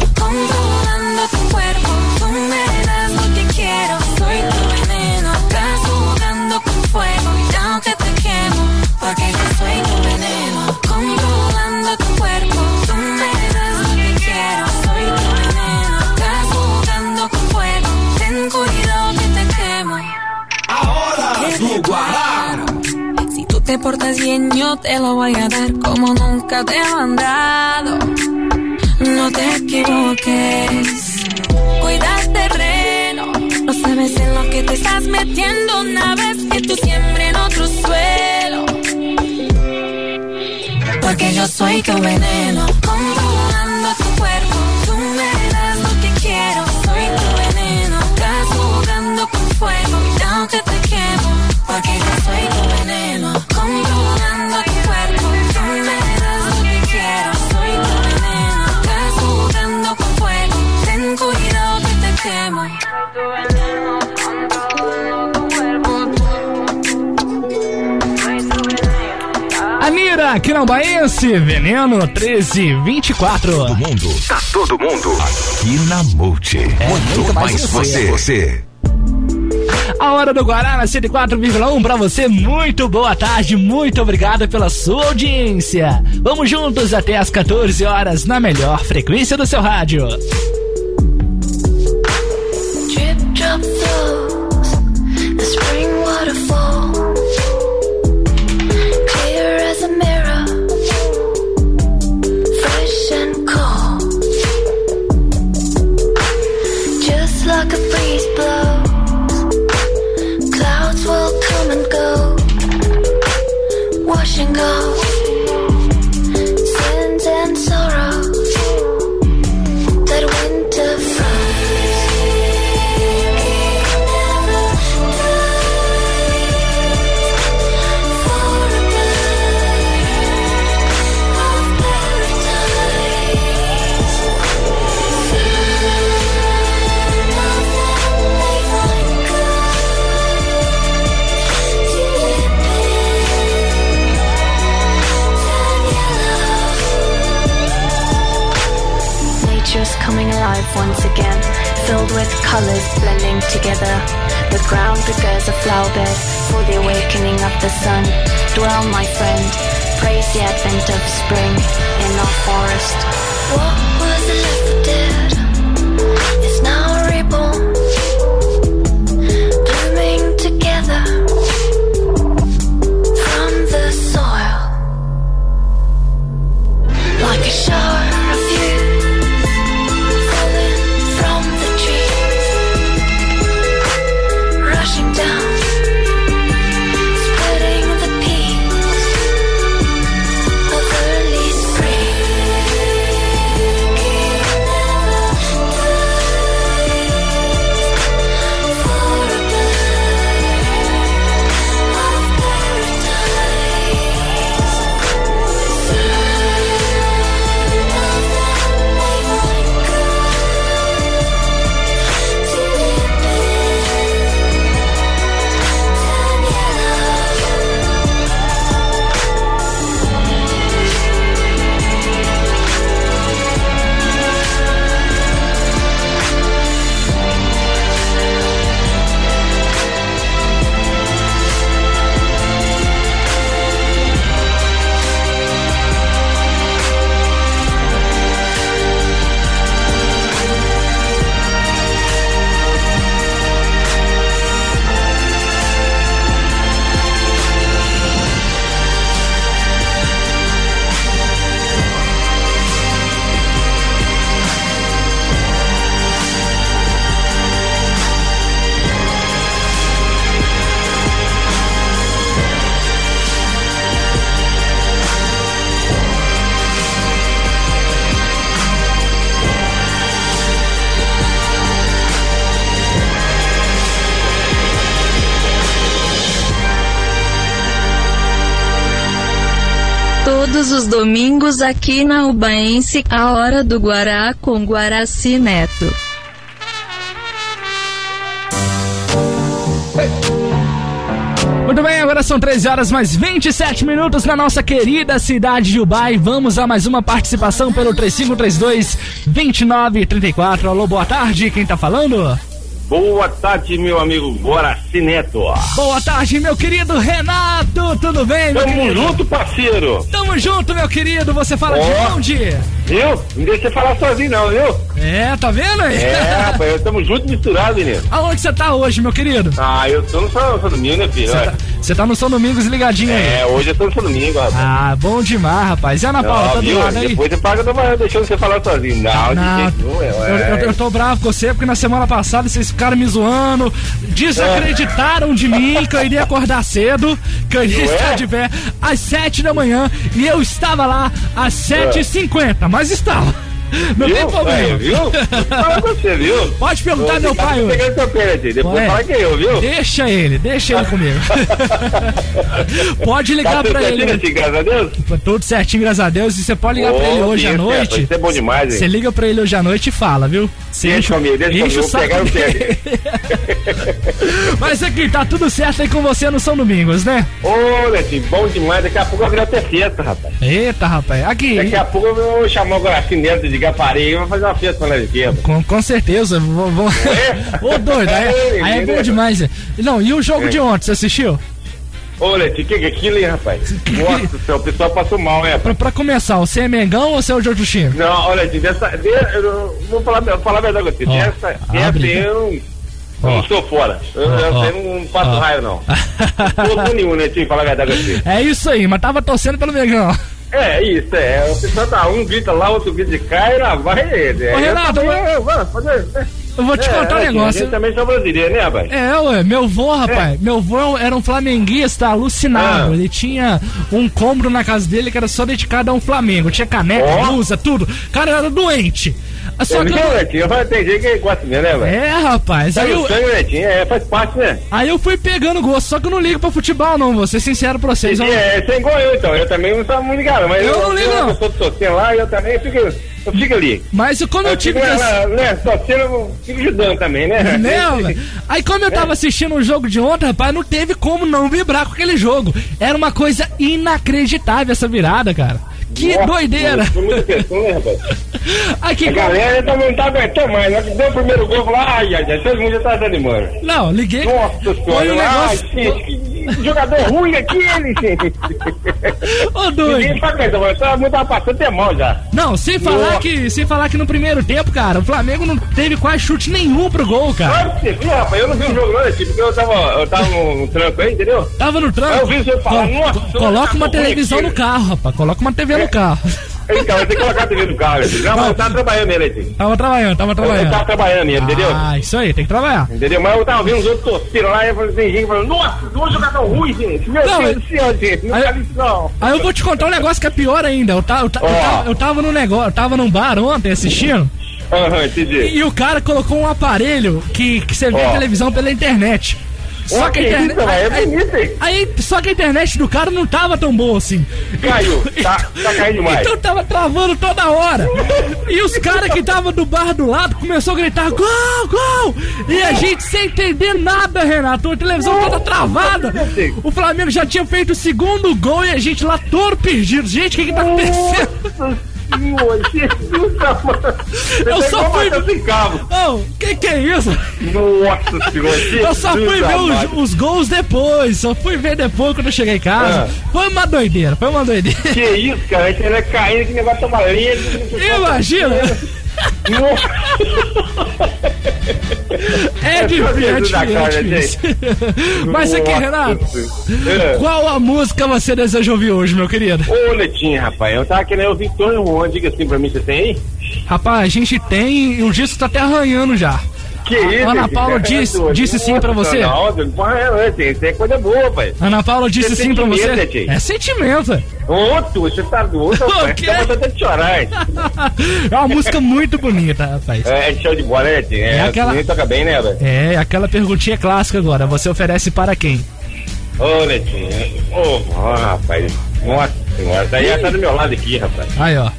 te portas bien, yo te lo voy a dar como nunca te he mandado. No te equivoques, cuida el terreno. No sabes en lo que te estás metiendo una vez que tú siempre en otro suelo. Porque yo soy tu veneno, controlando tu cuerpo. Tú me das lo que quiero, soy tu veneno. Estás jugando con fuego, ya aunque te quemo. Porque yo soy tu veneno, te quemo. Anira, aqui na Baense, Veneno 1324. Todo mundo. Tá todo mundo aqui na Multi. muito, muito mais mais você. você. A hora do Guará na 104,1 pra você. Muito boa tarde, muito obrigado pela sua audiência. Vamos juntos até as 14 horas na melhor frequência do seu rádio. 宣告。Colors blending together. The ground prepares a flower bed for the awakening of the sun. Dwell, my friend, praise the advent of spring in our forest. What domingos aqui na Ubaense, a hora do Guará com Guaraci Neto. Muito bem, agora são 13 horas mais 27 minutos na nossa querida cidade de Ubai. Vamos a mais uma participação pelo 3532 2934. Alô, boa tarde, quem tá falando? Boa tarde, meu amigo Guaraci Neto. Boa tarde, meu querido Renato, tudo bem, meu Tamo junto, parceiro. Tamo junto, meu querido. Você fala Ó. de onde? Viu? Não deixa você falar sozinho, não, viu? É, tá vendo aí? É, rapaz, tamo junto misturado, menino. Aonde você tá hoje, meu querido? Ah, eu tô no São, São Domingo, né, filho? Você tá, tá no São Domingos ligadinho aí. É, hoje eu tô no São Domingo, rapaz. Ah, bom demais, rapaz. E a Ana Paula, tá do viu? lado aí? Depois você paga, não deixando você falar sozinho. Não, Não, de jeito nenhum, é, Eu, eu- eu tô bravo com você porque na semana passada vocês ficaram me zoando, desacreditaram de mim que eu iria acordar cedo, que eu iria é? estar de pé às 7 da manhã e eu estava lá às 7h50, mas estava. Não tem Viu? problema. É, viu? Fala com você, viu? Pode perguntar Vou meu pai hoje. pegando seu pé, gente. Depois Ué, fala que é eu, viu? Deixa ele, deixa ele comigo. pode ligar Tá pra ele. certinho, assim, graças a Deus? Tudo certinho, graças a Deus. E você pode ligar Ô, pra ele hoje à noite. rapaz, isso é bom demais, hein? Você liga pra ele hoje à noite e fala, viu? Você Deixa comigo, deixa comigo, enche o vou saco pegar o dele. Mas aqui, tá tudo certo aí com você no São Domingos, né? Ô, Netinho, bom demais. Daqui a pouco eu vou até festa, rapaz. Eita, rapaz. Aqui. Daqui a pouco eu vou chamar o Guaraci Neto de Gaparei e vou fazer uma festa aqui, rapaz. Com, com certeza. Vou, vou... Ô, doido, aí, aí é bom demais. Não, e o jogo É. de ontem, você assistiu? Ô, Netinho, o que que é aquilo, hein, rapaz? Nossa do céu, o pessoal passou mal, hein, Pra, pra começar, você é Mengão ou você é o Jorge Chino? Não, olha, Netinho, dessa. De, eu vou falar, vou falar a verdade com você. Dessa, dessa eu não. eu sou fora. Eu, Ó, eu ó. não passo Ó. raio, não. Não nenhum, Netinho, falar a verdade com você. É isso aí, mas tava torcendo pelo Mengão. É, isso, é. O pessoal tá um grita lá, outro grita de cá e lá vai ele. Ô, Renato, eu, eu- fazer. Eu vou te É, contar um é, negócio. A gente também sou brasileiro, né, rapaz? É, ué, meu vô, rapaz, meu vô era um flamenguista alucinado. Ah. Ele tinha um cômodo na casa dele que era só dedicado a um Flamengo. Tinha caneca, Ó. blusa, tudo. Cara era doente. Só que Viu, eu- Netinho? Tem gente que gosta mesmo, né, velho? É, rapaz. Tá Aí eu, sangue, Netinho, é, faz parte, né? aí eu fui pegando gosto, só que eu não ligo pra futebol, não. Vou ser sincero pra vocês. eu- É, você é igual eu, então. Eu também não sou muito ligado, mas Eu eu, não ligo, eu, não. Eu sou torcendo lá e eu também fico, eu fico ali. Mas como eu, tive fico, que. lá, né, torcendo, eu fico ajudando também, né? Né? Aí como eu tava assistindo o jogo de ontem, rapaz, não teve como não vibrar com aquele jogo. Era uma coisa inacreditável essa virada, cara. Que Nossa, doideira! Foi muita né, rapaz? Aqui, a galera também não tá aguentando mais. Na hora que deu o primeiro gol, falou, ai, ai, ai, todo mundo já tá desanimando. Não, liguei. Nossa senhora, um ai, negócio- gente, que jogador ruim aquele, gente. Ô, doido. Ninguém tá mundo tá passando até mal já. Não, sem falar que sem falar que no primeiro tempo, cara, o Flamengo não teve quase chute nenhum pro gol, cara. Claro que você viu, rapaz, eu não vi o jogo não, tipo, porque eu tava, eu tava no, tranco aí, entendeu? Tava no Aí tranco. eu vi você falar, Co- nossa, co- coloca uma tá ruim televisão aqui. no carro, rapaz. Coloca uma TV no carro. Então, eu tenho que colocar a TV no carro. Não, mas eu tava trabalhando nele, gente. Tava trabalhando, tava Eu, eu trabalhando. tava trabalhando entendeu? Ah, isso aí, tem que trabalhar. Entendeu? Mas eu tava vendo os outros torcendo lá e eu falei, tem gente falando, nossa, dois jogador ruim, gente. Meu Não, Deus do céu, gente. Não aí- faz isso não. Aí eu vou te contar um negócio que é pior ainda. Eu, ta- eu, ta- eu, Ó. tava, eu tava num negócio, eu tava num bar ontem assistindo. Aham, entendi. E, e o cara colocou um aparelho que, que você vê a Ó. televisão pela internet. Só que internet. isso, aí, é aí- aí- só que a internet do cara não tava tão boa assim. Caiu, tá, tá caindo demais. Então tava travando toda hora. E os caras que estavam do bar do lado começou a gritar: gol, gol! E a gente sem entender nada, Renato. A televisão toda travada. O Flamengo já tinha feito o segundo gol e a gente lá todo perdido. Gente, o que que tá acontecendo? Amado. Eu só fui. Ô, que que é isso? Nossa senhora, Eu só fui ver os, os gols depois. Só fui ver depois quando eu cheguei em casa. Ah. Foi uma doideira, foi uma doideira. Que isso, cara? A gente vai caindo, que negócio valendo. Imagina! É difícil, é difícil, é cara, difícil. Mas aqui, Nossa Renato, É. qual a música você deseja ouvir hoje, meu querido? Ô, Netinho, rapaz, eu tava querendo ouvir Tony Juan, diga assim pra mim, você tem aí? Rapaz, a gente tem o disco tá até arranhando já. Que isso? Ana? Paula É disse, doido. disse sim pra você? Não, porra, é, é, isso é coisa boa, pai. Ana Paula disse é sim pra você? Netinho. É sentimento. é. Outro, você tá doido, rapaz. Tá vontade de chorar? É uma música muito bonita, rapaz. É, show de bola, né? É É, aquela- toca bem, né, velho? É, aquela perguntinha clássica agora. Você oferece para quem? Ô, Netinho, ô, ó, rapaz. Nossa senhora, tá aí já tá do meu lado aqui, rapaz. Aí, ó.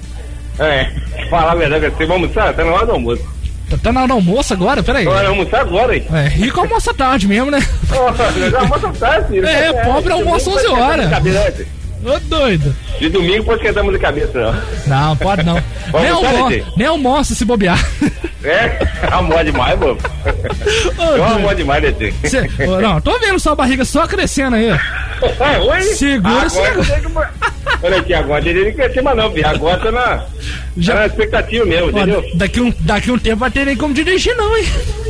É, falar a verdade, você vai almoçar? Tá na hora do almoço. Tá- Tá na hora do almoço agora? Peraí. Vai almoçar agora, hein? É, rico almoça tarde mesmo, né? Nós almoçamos tarde, filho. É, pobre almoça 11 horas. Ô, doido. De domingo pode esquentar a cabeça, não. Não, pode não. Nem, almo nem almoça se bobear. É, amor demais, mano. Eu amo demais, Netinho. Cê- Ô, não, tô vendo sua barriga só crescendo aí. É, oi? Segura, segura. que... Olha aqui, agora tem que crescer, mas não, filho. Agora tá na, Já- tá na expectativa mesmo, entendeu? daqui, um, daqui um tempo vai ter nem como dirigir, não, hein?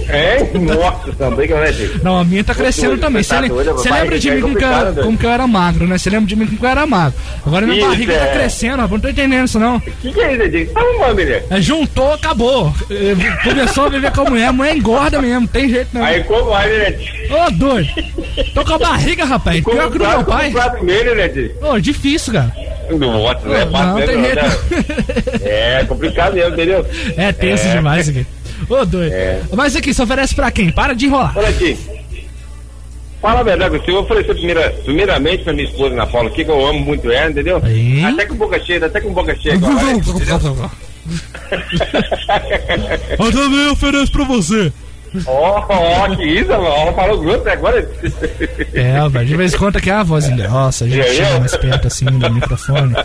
É? Nossa, também, né, Netinho? Não, a minha tá crescendo doido, também. você tá lembra de é mim como que, eu, como que eu era magro, né? Você lembra de mim como que eu era magro. Agora minha Isso, barriga é. tá crescendo, rapaz. Não tô entendendo isso, não. O que, que é isso, Netinho? Tá arrumando, menino? É, juntou, acabou. É, Começou a viver com a mulher, a mulher engorda mesmo, tem jeito não. Aí como vai, né? Ô, doido. Tô com a barriga, rapaz. Como Pior que o do prato, meu pai. como prato vermelho, né? Ô, difícil, cara. Nossa, não é não, né, tem não, jeito. né? É complicado mesmo, entendeu? É tenso É. demais isso aqui. Ô, doido. É. Mas aqui, você oferece pra quem? Para de enrolar. Olha aqui. Fala a verdade, você vou oferecer primeira, primeiramente pra minha esposa Ana Paula aqui, que eu amo muito ela, entendeu? Até com boca cheia, até com boca cheia. agora, né? entendeu? Eu também ofereço pra você. Ó, ó, que isso, mano. Ela falou grosso até agora. É, velho, de vez em quando aqui é a voz grossa, a gente chega mais perto assim do microfone.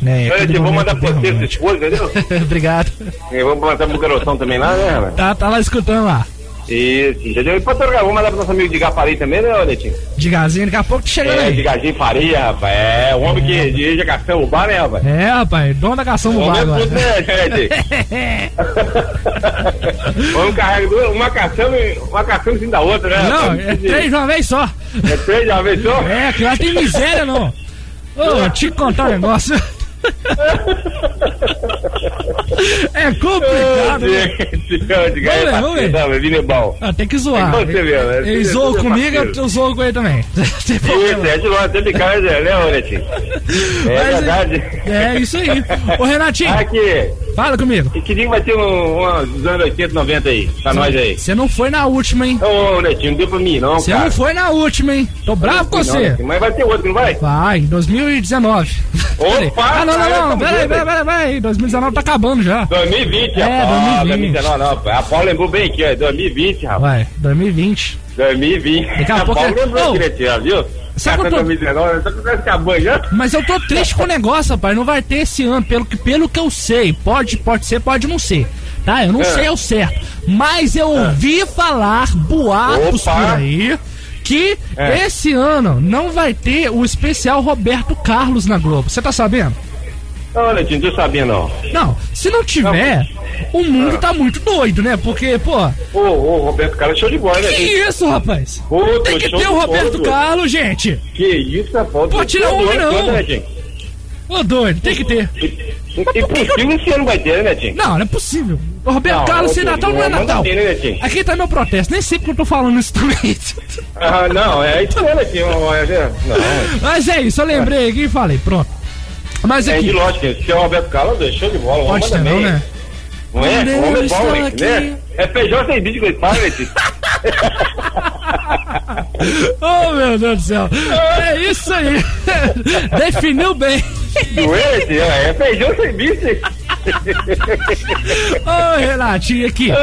Né, aquele eu vou mandar pra você, sua esposa, entendeu? Obrigado. Vamos mandar pro garotão também lá, né, mano? Tá, tá lá escutando lá. Isso, entendeu? E pra trocar, vamos mandar pro nosso amigo de Gafari também, né, Netinho? De gazinho, daqui a pouco tá chegando É, aí. de Gajinho Faria, rapaz. É, o homem que dirige a cação urbana, né, rapaz? É, rapaz, dono da cação bar homem é tudo, né? Vamos carregar duas, uma cação e uma cação cima da outra, né? Não, rapaz? é três de uma vez só. É três de uma vez só? É, que lá tem miséria, não. Ô, te contar um negócio. É complicado. né? Vamos ver, vamos ver. É. Ah, tem que zoar. É você mesmo, né? Ele zoou é comigo, parceiro. eu zoou com ele também. Isso, é de longe, tem de casa, né, ô, Netinho? É Mas, verdade. É isso aí. Ô Renatinho, Aqui. Fala comigo. E que dia que vai ter um, dos anos 80, 90 aí? Pra nós aí. Você não foi na última, hein? Ô, Netinho, não deu pra mim, não, Você não foi na última, hein? Tô bravo com Não, você. Netinho, Mas vai ter outro, não vai? Vai, em 2019. Peraí. Opa! Ah, não, não, não. tamo Peraí, peraí, peraí, peraí. 2019 tá acabando já. 2020, É, rapaz. 2020. 2019, não. A Paula lembrou bem aqui, ó. 2020, rapaz. Vai, 2020. 2020. Daqui a pouco Paula é- lembrou direitinho, viu? Sabe eu tô- 2019, só que vai acabando já. Mas eu tô triste com o negócio, rapaz. Não vai ter esse ano, pelo que, pelo que eu sei. Pode, pode ser, pode não ser. Tá? Eu não É. sei ao certo. Mas eu ouvi falar boatos Opa. por aí que É. esse ano não vai ter o especial Roberto Carlos na Globo. Você tá sabendo? Não, Netinho, não tô sabendo, não. Não, se não tiver, o mundo Ah. tá muito doido, né? Porque, pô. Ô, ô, Roberto Carlos, show de bola, né? Que isso, rapaz? Ô, Tem que ter o Roberto bola, Carlos, gente. Que isso, é foda. Pode tirar um, não. Né, Netinho? Ô, doido, tem que ter. Impossível esse ano vai ter, né, Netinho? Não, não é possível. O Roberto Não, Carlos não sem Natal não é não manda Natal. bem, né? Aqui tá meu protesto. Nem sei porque eu tô falando isso também. Ah, não, é isso mesmo, Netinho. é- Não, Mas é isso, eu lembrei aqui e falei, pronto. Mas é aqui. de lógico, se é o Roberto Carlos, é show de bola. Pode ter não, né? Não é? O homem é bom, né? É feijão sem bicho que ele fala, Netinho. Oh, meu Deus do céu. É isso aí. Definiu bem. Não é, Netinho? É feijão sem bicho. Ô, Renatinho, aqui. Ô,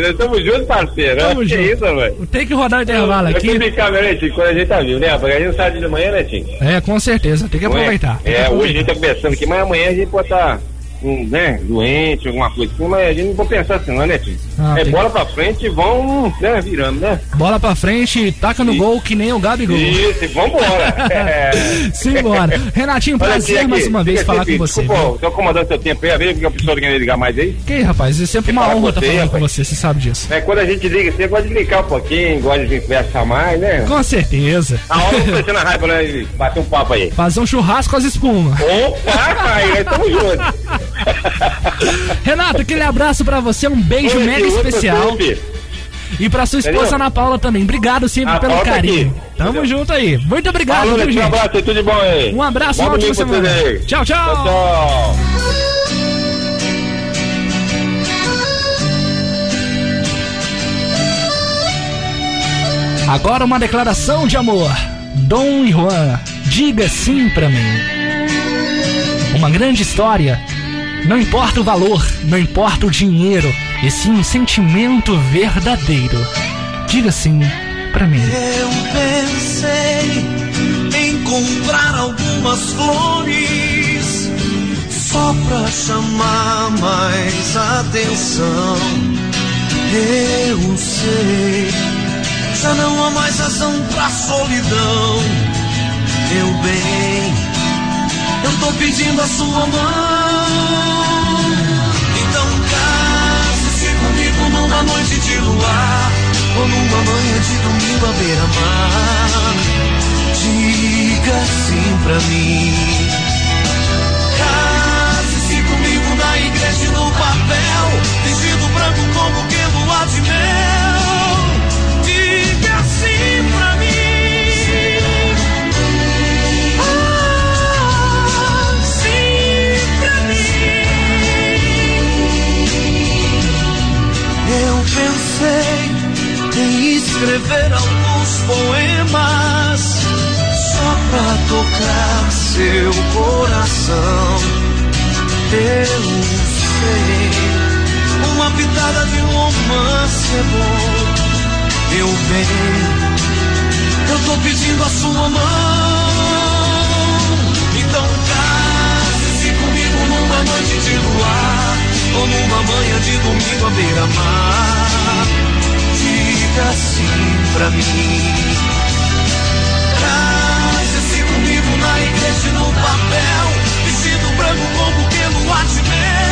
nós estamos juntos, parceiro. Tamo que junto. isso, velho? Tem que rodar o intervalo Eu aqui. tenho que brincar, né, Netinho, quando a gente tá vivo, né? Porque a gente sai de manhã, Netinho. É, com certeza. Tem que aproveitar. Tem que É, hoje a gente tá conversando aqui, mas amanhã a gente pode estar, um, né, doente, alguma coisa assim, mas a gente não pode pensar assim, não, né, tio? Ah, é bola pra frente e vão, né, virando, né? Bola pra frente, taca no gol que nem o Gabigol. Isso, e vambora. é. Simbora. Renatinho, Olha prazer aqui, mais aqui, uma vez falar com você. Desculpa, tô acomodando seu tempo aí, a ver que a pessoa quer ligar mais aí. Que rapaz, é sempre uma falar honra com estar você, falando com rapaz. você, você sabe disso. É, quando a gente liga, você gosta de brincar um pouquinho, gosta de conversar mais, né? Com certeza. A hora não precisa na raiva, né? Bater um papo aí. Fazer um churrasco com as espumas. Opa, aí, tamo juntos. Renato, aquele abraço pra você, um beijo Oi, mega especial. E pra sua esposa Entendeu? Ana Paula também. Obrigado sempre A pelo Paula tá carinho. aqui. Tamo junto aí. Muito obrigado, Falou, viu, Netinho, um gente? abraço, tudo de bom aí. Um abraço, uma ótima semana. Tchau, tchau. Tchau, tchau. Agora uma declaração de amor. Dom e Juan, diga sim pra mim. Uma grande história. Não importa o valor, não importa o dinheiro, e sim um sentimento verdadeiro. Diga sim pra mim. Eu pensei em comprar algumas flores só pra chamar mais atenção. Eu sei, já não há mais razão pra solidão. Meu bem, eu tô pedindo a sua mão. Noite de luar ou numa manhã de domingo à beira-mar. Diga sim pra mim. Case-se comigo na igreja e no papel, vestido branco como que lua de mel. Pensei em escrever alguns poemas só pra tocar seu coração. Eu sei, uma pitada de romance é bom. Meu bem, eu tô pedindo a sua mão. Então case-se comigo numa noite de luar ou numa manhã de domingo à beira-mar. Diga sim pra mim. Case-se comigo na igreja e no papel, vestido branco como que lua de mel.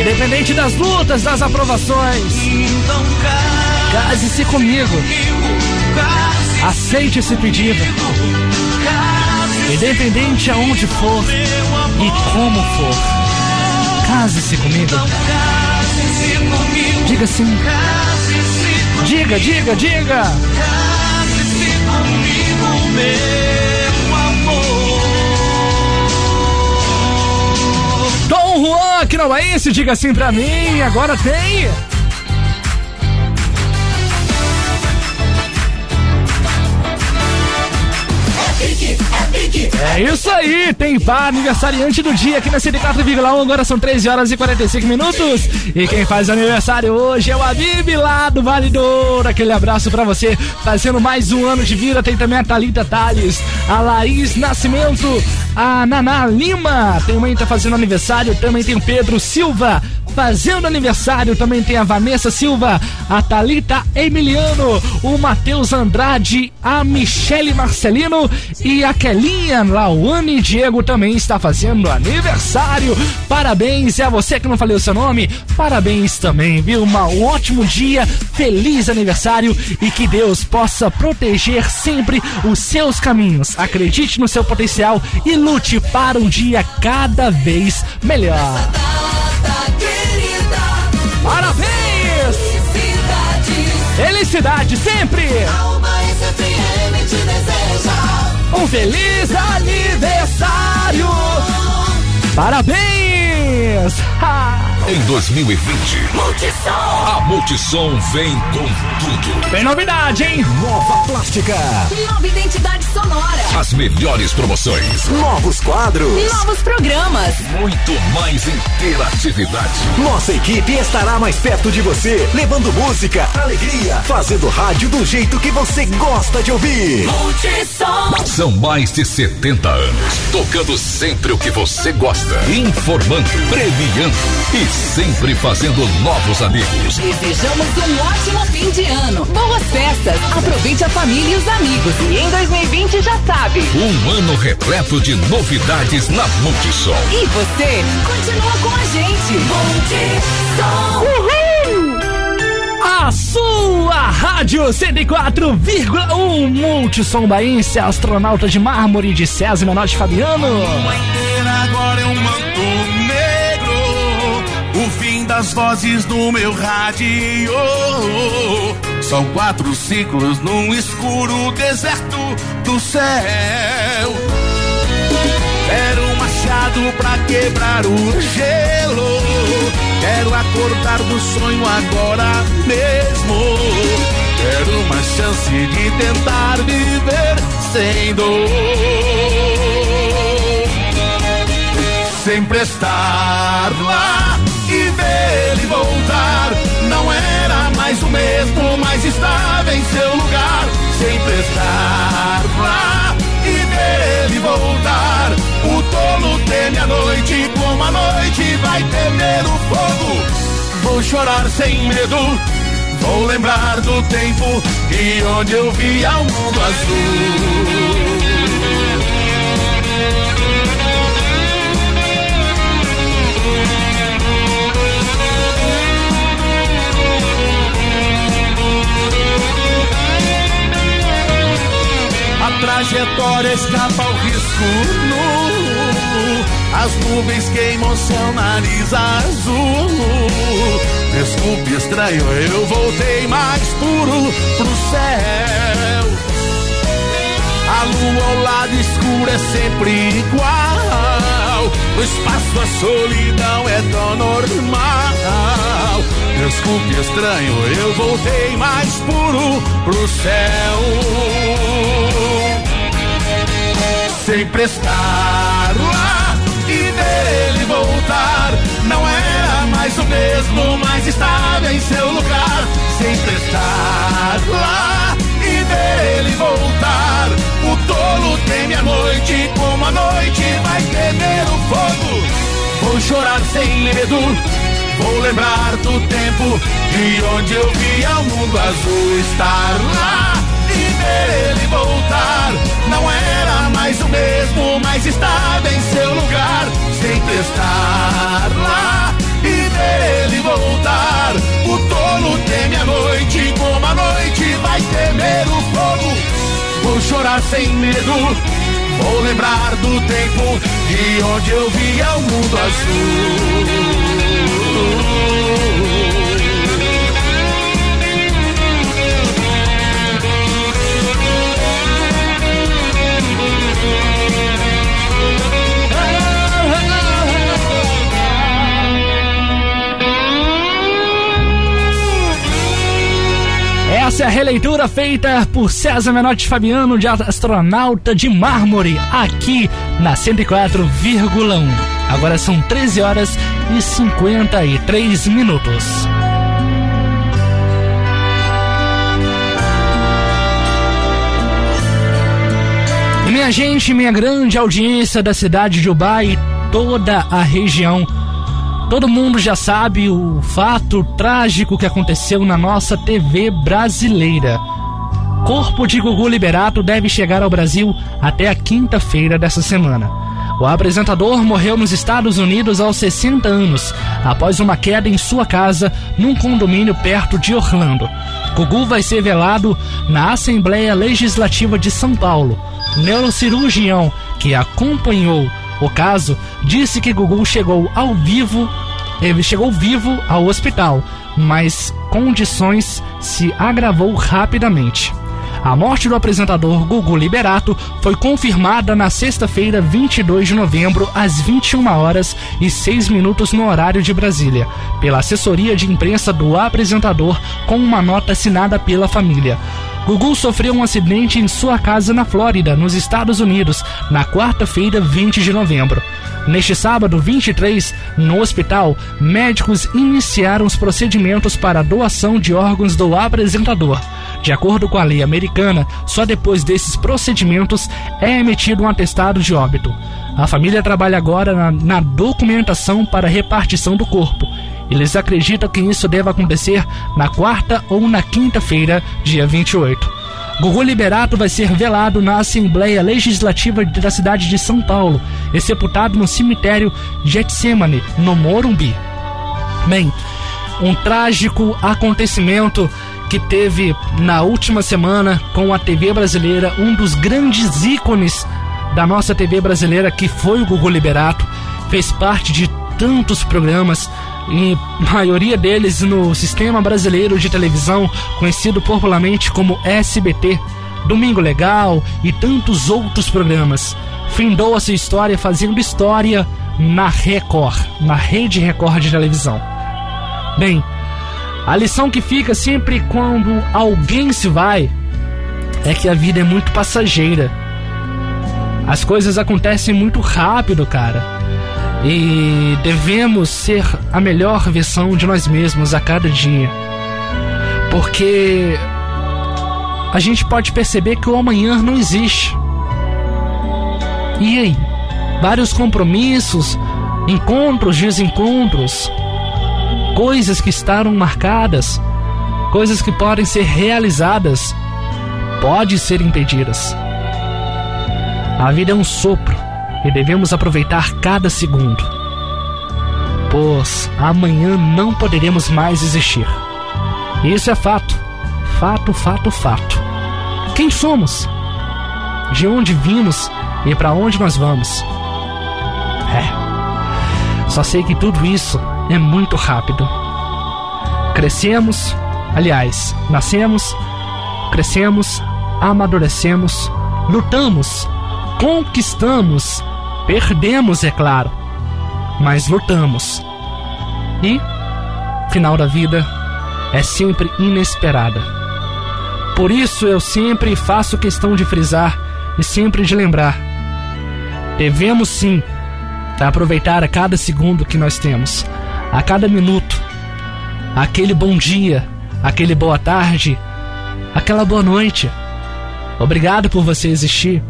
Independente das lutas, das aprovações. Case-se comigo. Aceite esse pedido. Independente aonde for e como for. Case-se comigo. Diga sim. Diga, diga, diga. Case-se comigo, meu Dom Juan aqui no Baense, diga assim pra mim. Agora tem. É isso aí, tem pá aniversariante do dia aqui na 104,1. Agora são 13 horas e 45 minutos. E quem faz aniversário hoje é o Abib lá do Vale do Ouro. Aquele abraço pra você, fazendo mais um ano de vida. Tem também a Thalita Tales, a Laís Nascimento, a Naná Lima. Também tá fazendo aniversário. Também tem o Pedro Silva fazendo aniversário. Também tem a Vanessa Silva, a Thalita Emiliano, o Matheus Andrade, a Michele Marcelino e a Kelinha Lauane Diego também está fazendo aniversário. Parabéns, e a você que não falei o seu nome, parabéns também, viu? Uma- um ótimo dia, feliz aniversário e que Deus possa proteger sempre os seus caminhos. Acredite no seu potencial e lute para um dia cada vez melhor. Felicidade sempre! Um feliz aniversário! Parabéns! Ha! Em 2020, a Multissom vem com tudo. Tem novidade, hein? Nova plástica. Nova identidade sonora. As melhores promoções. Novos quadros. Novos programas. Muito mais interatividade. Nossa equipe estará mais perto de você, levando música, alegria, fazendo rádio do jeito que você gosta de ouvir. Multissom. São mais de 70 anos, tocando sempre o que você gosta, informando, premiando e sempre fazendo novos amigos. Desejamos um ótimo fim de ano. Boas festas. Aproveite a família e os amigos. E em 2020 já sabe. Um ano repleto de novidades na Multissom. E você continua com a gente. Multissom. A sua Rádio 104,1 Multissom Baense, astronauta de mármore de César Menor de Fabiano. inteira agora é um manto negro. O fim das vozes do meu rádio. São quatro ciclos num escuro deserto do céu. Quero um machado pra quebrar o gelo. Quero acordar do sonho agora mesmo. Quero uma chance de tentar viver sem dor sempre estar lá voltar. Não era mais o mesmo, mas estava em seu lugar. Sempre estar lá e ver ele voltar. O tolo teme a noite, como a noite vai temer o fogo. Vou chorar sem medo. Vou lembrar do tempo e onde eu via o mundo azul. Trajetória escapa ao risco nu. As nuvens queimam seu nariz azul. Desculpe, estranho, eu voltei mais puro pro céu. A lua ao lado escuro é sempre igual. No espaço a solidão é tão normal. Desculpe, estranho, eu voltei mais puro pro céu. Sempre estar lá e ver ele voltar. Não era mais o mesmo, mas estava em seu lugar. Sempre estar lá e ver ele voltar. O tolo teme a noite, como a noite vai temer o fogo. Vou chorar sem medo, vou lembrar do tempo de onde eu via o mundo azul estar lá ver ele voltar. Não era mais o mesmo, mas estava em seu lugar, sempre estar lá e ver ele voltar. O tolo teme a noite, como a noite vai temer o fogo. Vou chorar sem medo, vou lembrar do tempo de onde eu via o mundo azul. Essa é a releitura feita por César Menotti Fabiano de Astronauta de Mármore, aqui na 104,1. Agora são 13 horas e 53 minutos. Minha gente, minha grande audiência da cidade de Ubai e toda a região Todo mundo já sabe o fato trágico que aconteceu na nossa TV brasileira. Corpo de Gugu Liberato deve chegar ao Brasil até a quinta-feira dessa semana. O apresentador morreu nos Estados Unidos aos 60 anos, após uma queda em sua casa num condomínio perto de Orlando. Gugu vai ser velado na Assembleia Legislativa de São Paulo. O neurocirurgião que acompanhou o caso disse que Gugu chegou ao vivo, ele chegou vivo ao hospital, mas condições se agravou rapidamente. A morte do apresentador Gugu Liberato foi confirmada na sexta-feira, 22 de novembro, às 21 horas e 6 minutos no horário de Brasília, pela assessoria de imprensa do apresentador com uma nota assinada pela família. Gugu sofreu um acidente em sua casa na Flórida, nos Estados Unidos, na quarta-feira, 20 de novembro. Neste sábado 23, no hospital, médicos iniciaram os procedimentos para a doação de órgãos do apresentador. De acordo com a lei americana, só depois desses procedimentos é emitido um atestado de óbito. A família trabalha agora na, na documentação para repartição do corpo. Eles acreditam que isso deva acontecer na quarta ou na quinta-feira, dia 28. Gugu Liberato vai ser velado na Assembleia Legislativa da cidade de São Paulo e sepultado no cemitério Getsemane, no Morumbi. Bem, um trágico acontecimento que teve na última semana com a TV brasileira, um dos grandes ícones da nossa TV brasileira, que foi o Gugu Liberato, fez parte de tantos programas, e maioria deles no sistema brasileiro de televisão, conhecido popularmente como SBT, Domingo Legal e tantos outros programas. Findou a sua história fazendo história na Record, na rede Record de televisão. Bem, a lição que fica sempre quando alguém se vai é que a vida é muito passageira. As coisas acontecem muito rápido, cara. E devemos ser a melhor versão de nós mesmos a cada dia. Porque a gente pode perceber que o amanhã não existe. E aí? Vários compromissos, encontros, desencontros, coisas que estarão marcadas, coisas que podem ser realizadas, podem ser impedidas. A vida é um sopro e devemos aproveitar cada segundo, pois amanhã não poderemos mais existir. Isso é fato, fato, fato, fato. Quem somos? De onde vimos e para onde nós vamos? É. Só sei que tudo isso é muito rápido. Crescemos, aliás, nascemos, crescemos, amadurecemos, lutamos, conquistamos Perdemos, é claro, mas lutamos. E, final da vida, é sempre inesperada. Por isso eu sempre faço questão de frisar e sempre de lembrar. Devemos sim aproveitar a cada segundo que nós temos, a cada minuto, aquele bom dia, aquele boa tarde, aquela boa noite. Obrigado por você existir.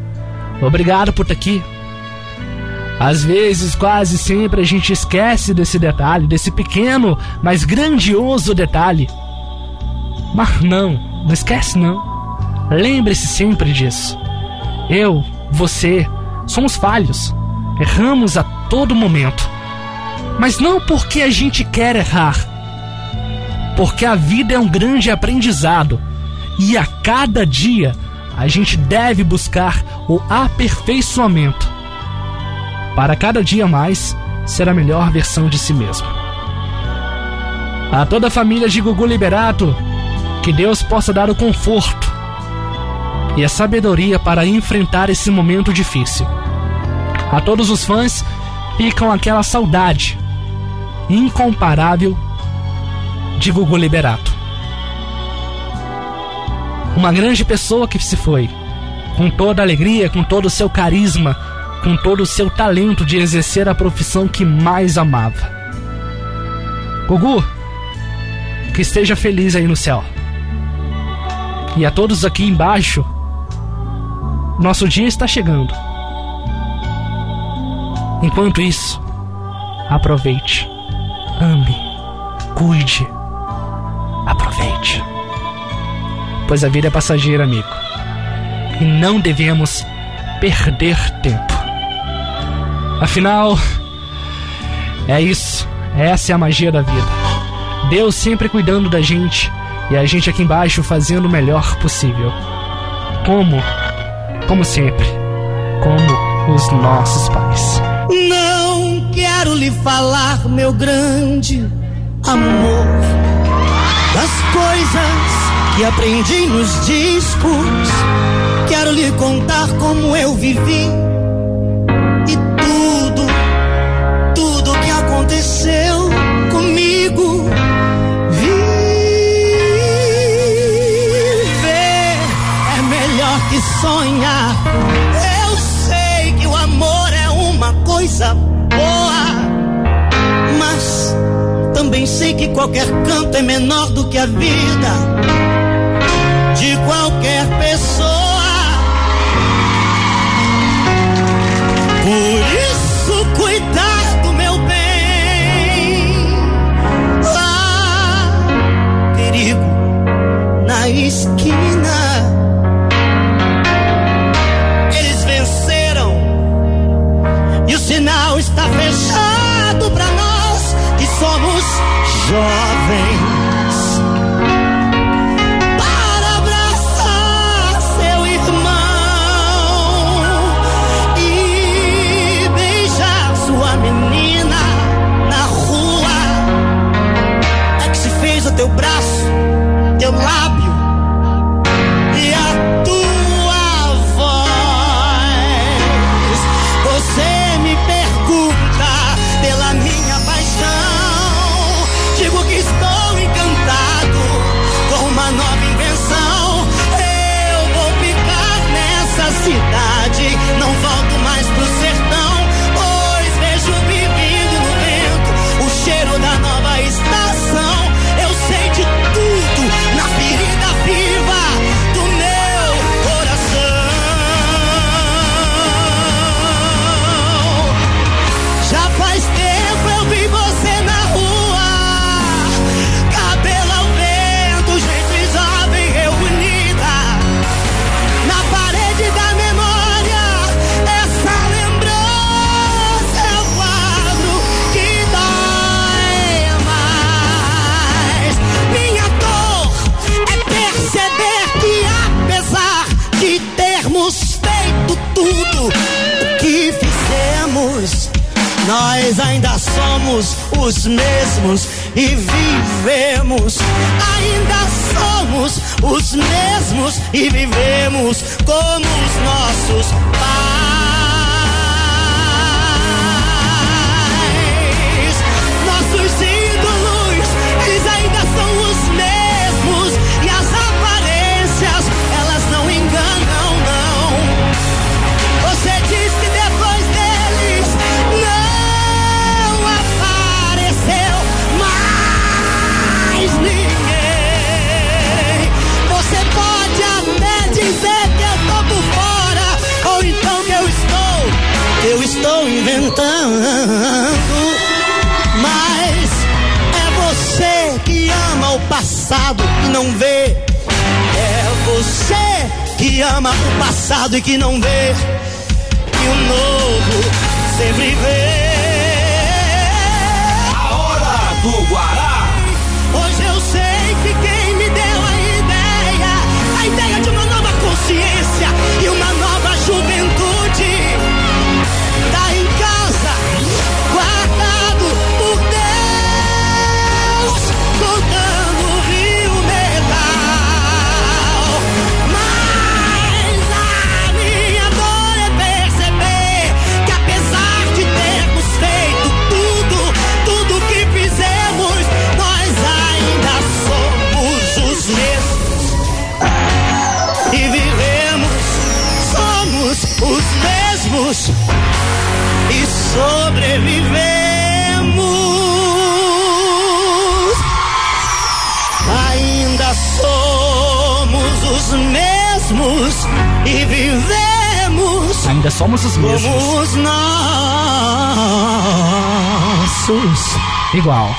Obrigado por estar aqui. Às vezes, quase sempre, a gente esquece desse detalhe, desse pequeno, mas grandioso detalhe. Mas não, não esquece não. Lembre-se sempre disso. Eu, você, somos falhos. Erramos a todo momento. Mas não porque a gente quer errar. Porque a vida é um grande aprendizado. E a cada dia a gente deve buscar o aperfeiçoamento para cada dia mais ser a melhor versão de si mesmo. A toda a família de Gugu Liberato, que Deus possa dar o conforto e a sabedoria para enfrentar esse momento difícil. A todos os fãs ficam aquela saudade incomparável de Gugu Liberato. Uma grande pessoa que se foi, com toda a alegria, com todo o seu carisma, com todo o seu talento de exercer a profissão que mais amava. Gugu, que esteja feliz aí no céu. E a todos aqui embaixo, nosso dia está chegando. Enquanto isso, aproveite, ame, cuide, aproveite. Pois a vida é passageira, amigo. E não devemos perder tempo. Afinal, é isso. Essa é a magia da vida. Deus sempre cuidando da gente e a gente aqui embaixo fazendo o melhor possível. Como como sempre, como os nossos pais. Não quero lhe falar, meu grande amor, das coisas que aprendi nos discos. Quero lhe contar como eu vivi sonhar. Eu sei que o amor é uma coisa boa, mas também sei que qualquer canto é menor do que a vida de qualquer pessoa. Por isso, cuidado, meu bem. Há perigo na esquina. Sinal está fechado para nós que somos jovens. Ainda somos os mesmos. Como os nossos. Igual.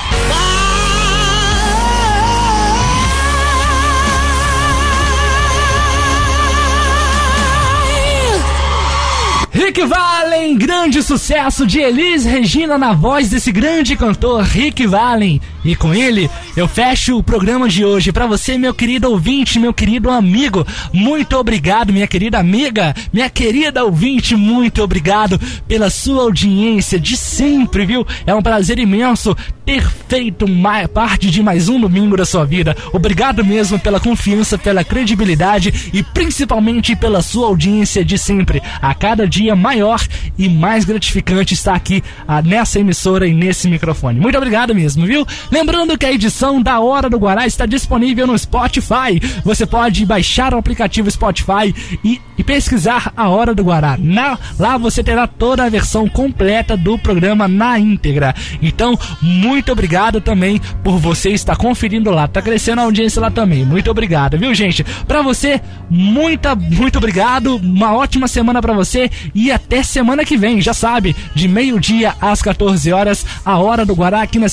Rick Valen, grande sucesso de Elis Regina na voz desse grande cantor Rick Valen. E com ele, eu fecho o programa de hoje. Para você, meu querido ouvinte, meu querido amigo, muito obrigado, minha querida amiga, minha querida ouvinte, muito obrigado pela sua audiência de sempre, viu? É um prazer imenso ter feito parte de mais um domingo da sua vida. Obrigado mesmo pela confiança, pela credibilidade e principalmente pela sua audiência de sempre. A cada dia maior e mais gratificante estar aqui ah, nessa emissora e nesse microfone. Muito obrigado mesmo, viu? Lembrando que a edição da Hora do Guará está disponível no Spotify. Você pode baixar o aplicativo Spotify e, e pesquisar a Hora do Guará. Na, lá você terá toda a versão completa do programa na íntegra. Então, muito obrigado também por você estar conferindo lá. Tá crescendo a audiência lá também. Muito obrigado, viu, gente? Pra você, muita, muito obrigado. Uma ótima semana pra você e até semana que vem. Já sabe, de meio-dia às 14 horas, a Hora do Guará aqui na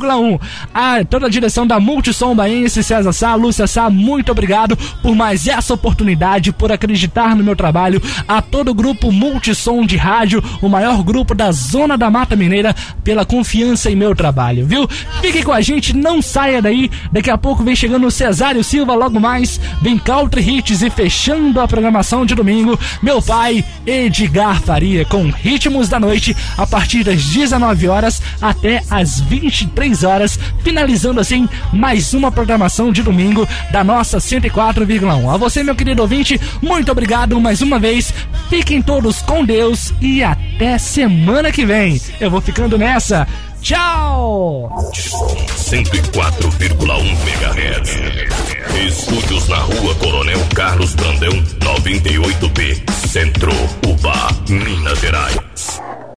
104,1. A toda a direção da Multissom Baense, César Sá, Lúcia Sá, muito obrigado por mais essa oportunidade, por acreditar no meu trabalho. A todo o grupo Multissom de rádio, o maior grupo da Zona da Mata Mineira, pela confiança em meu trabalho, viu? Fique com a gente, não saia daí. Daqui a pouco vem chegando o Cesário Silva, logo mais, vem Country Hits e fechando a programação de domingo, meu pai, Edgar Faria, com Ritmos da Noite, a partir das 19 horas até as 23 horas, finalizando assim mais uma programação de domingo da nossa 104,1. A você, meu querido ouvinte, muito obrigado mais uma vez. Fiquem todos com Deus e até semana que vem. Eu vou ficando nessa. Tchau! 104,1 MHz. Estúdios na rua Coronel Carlos Brandão, 98B, Centro, Uba, Minas Gerais.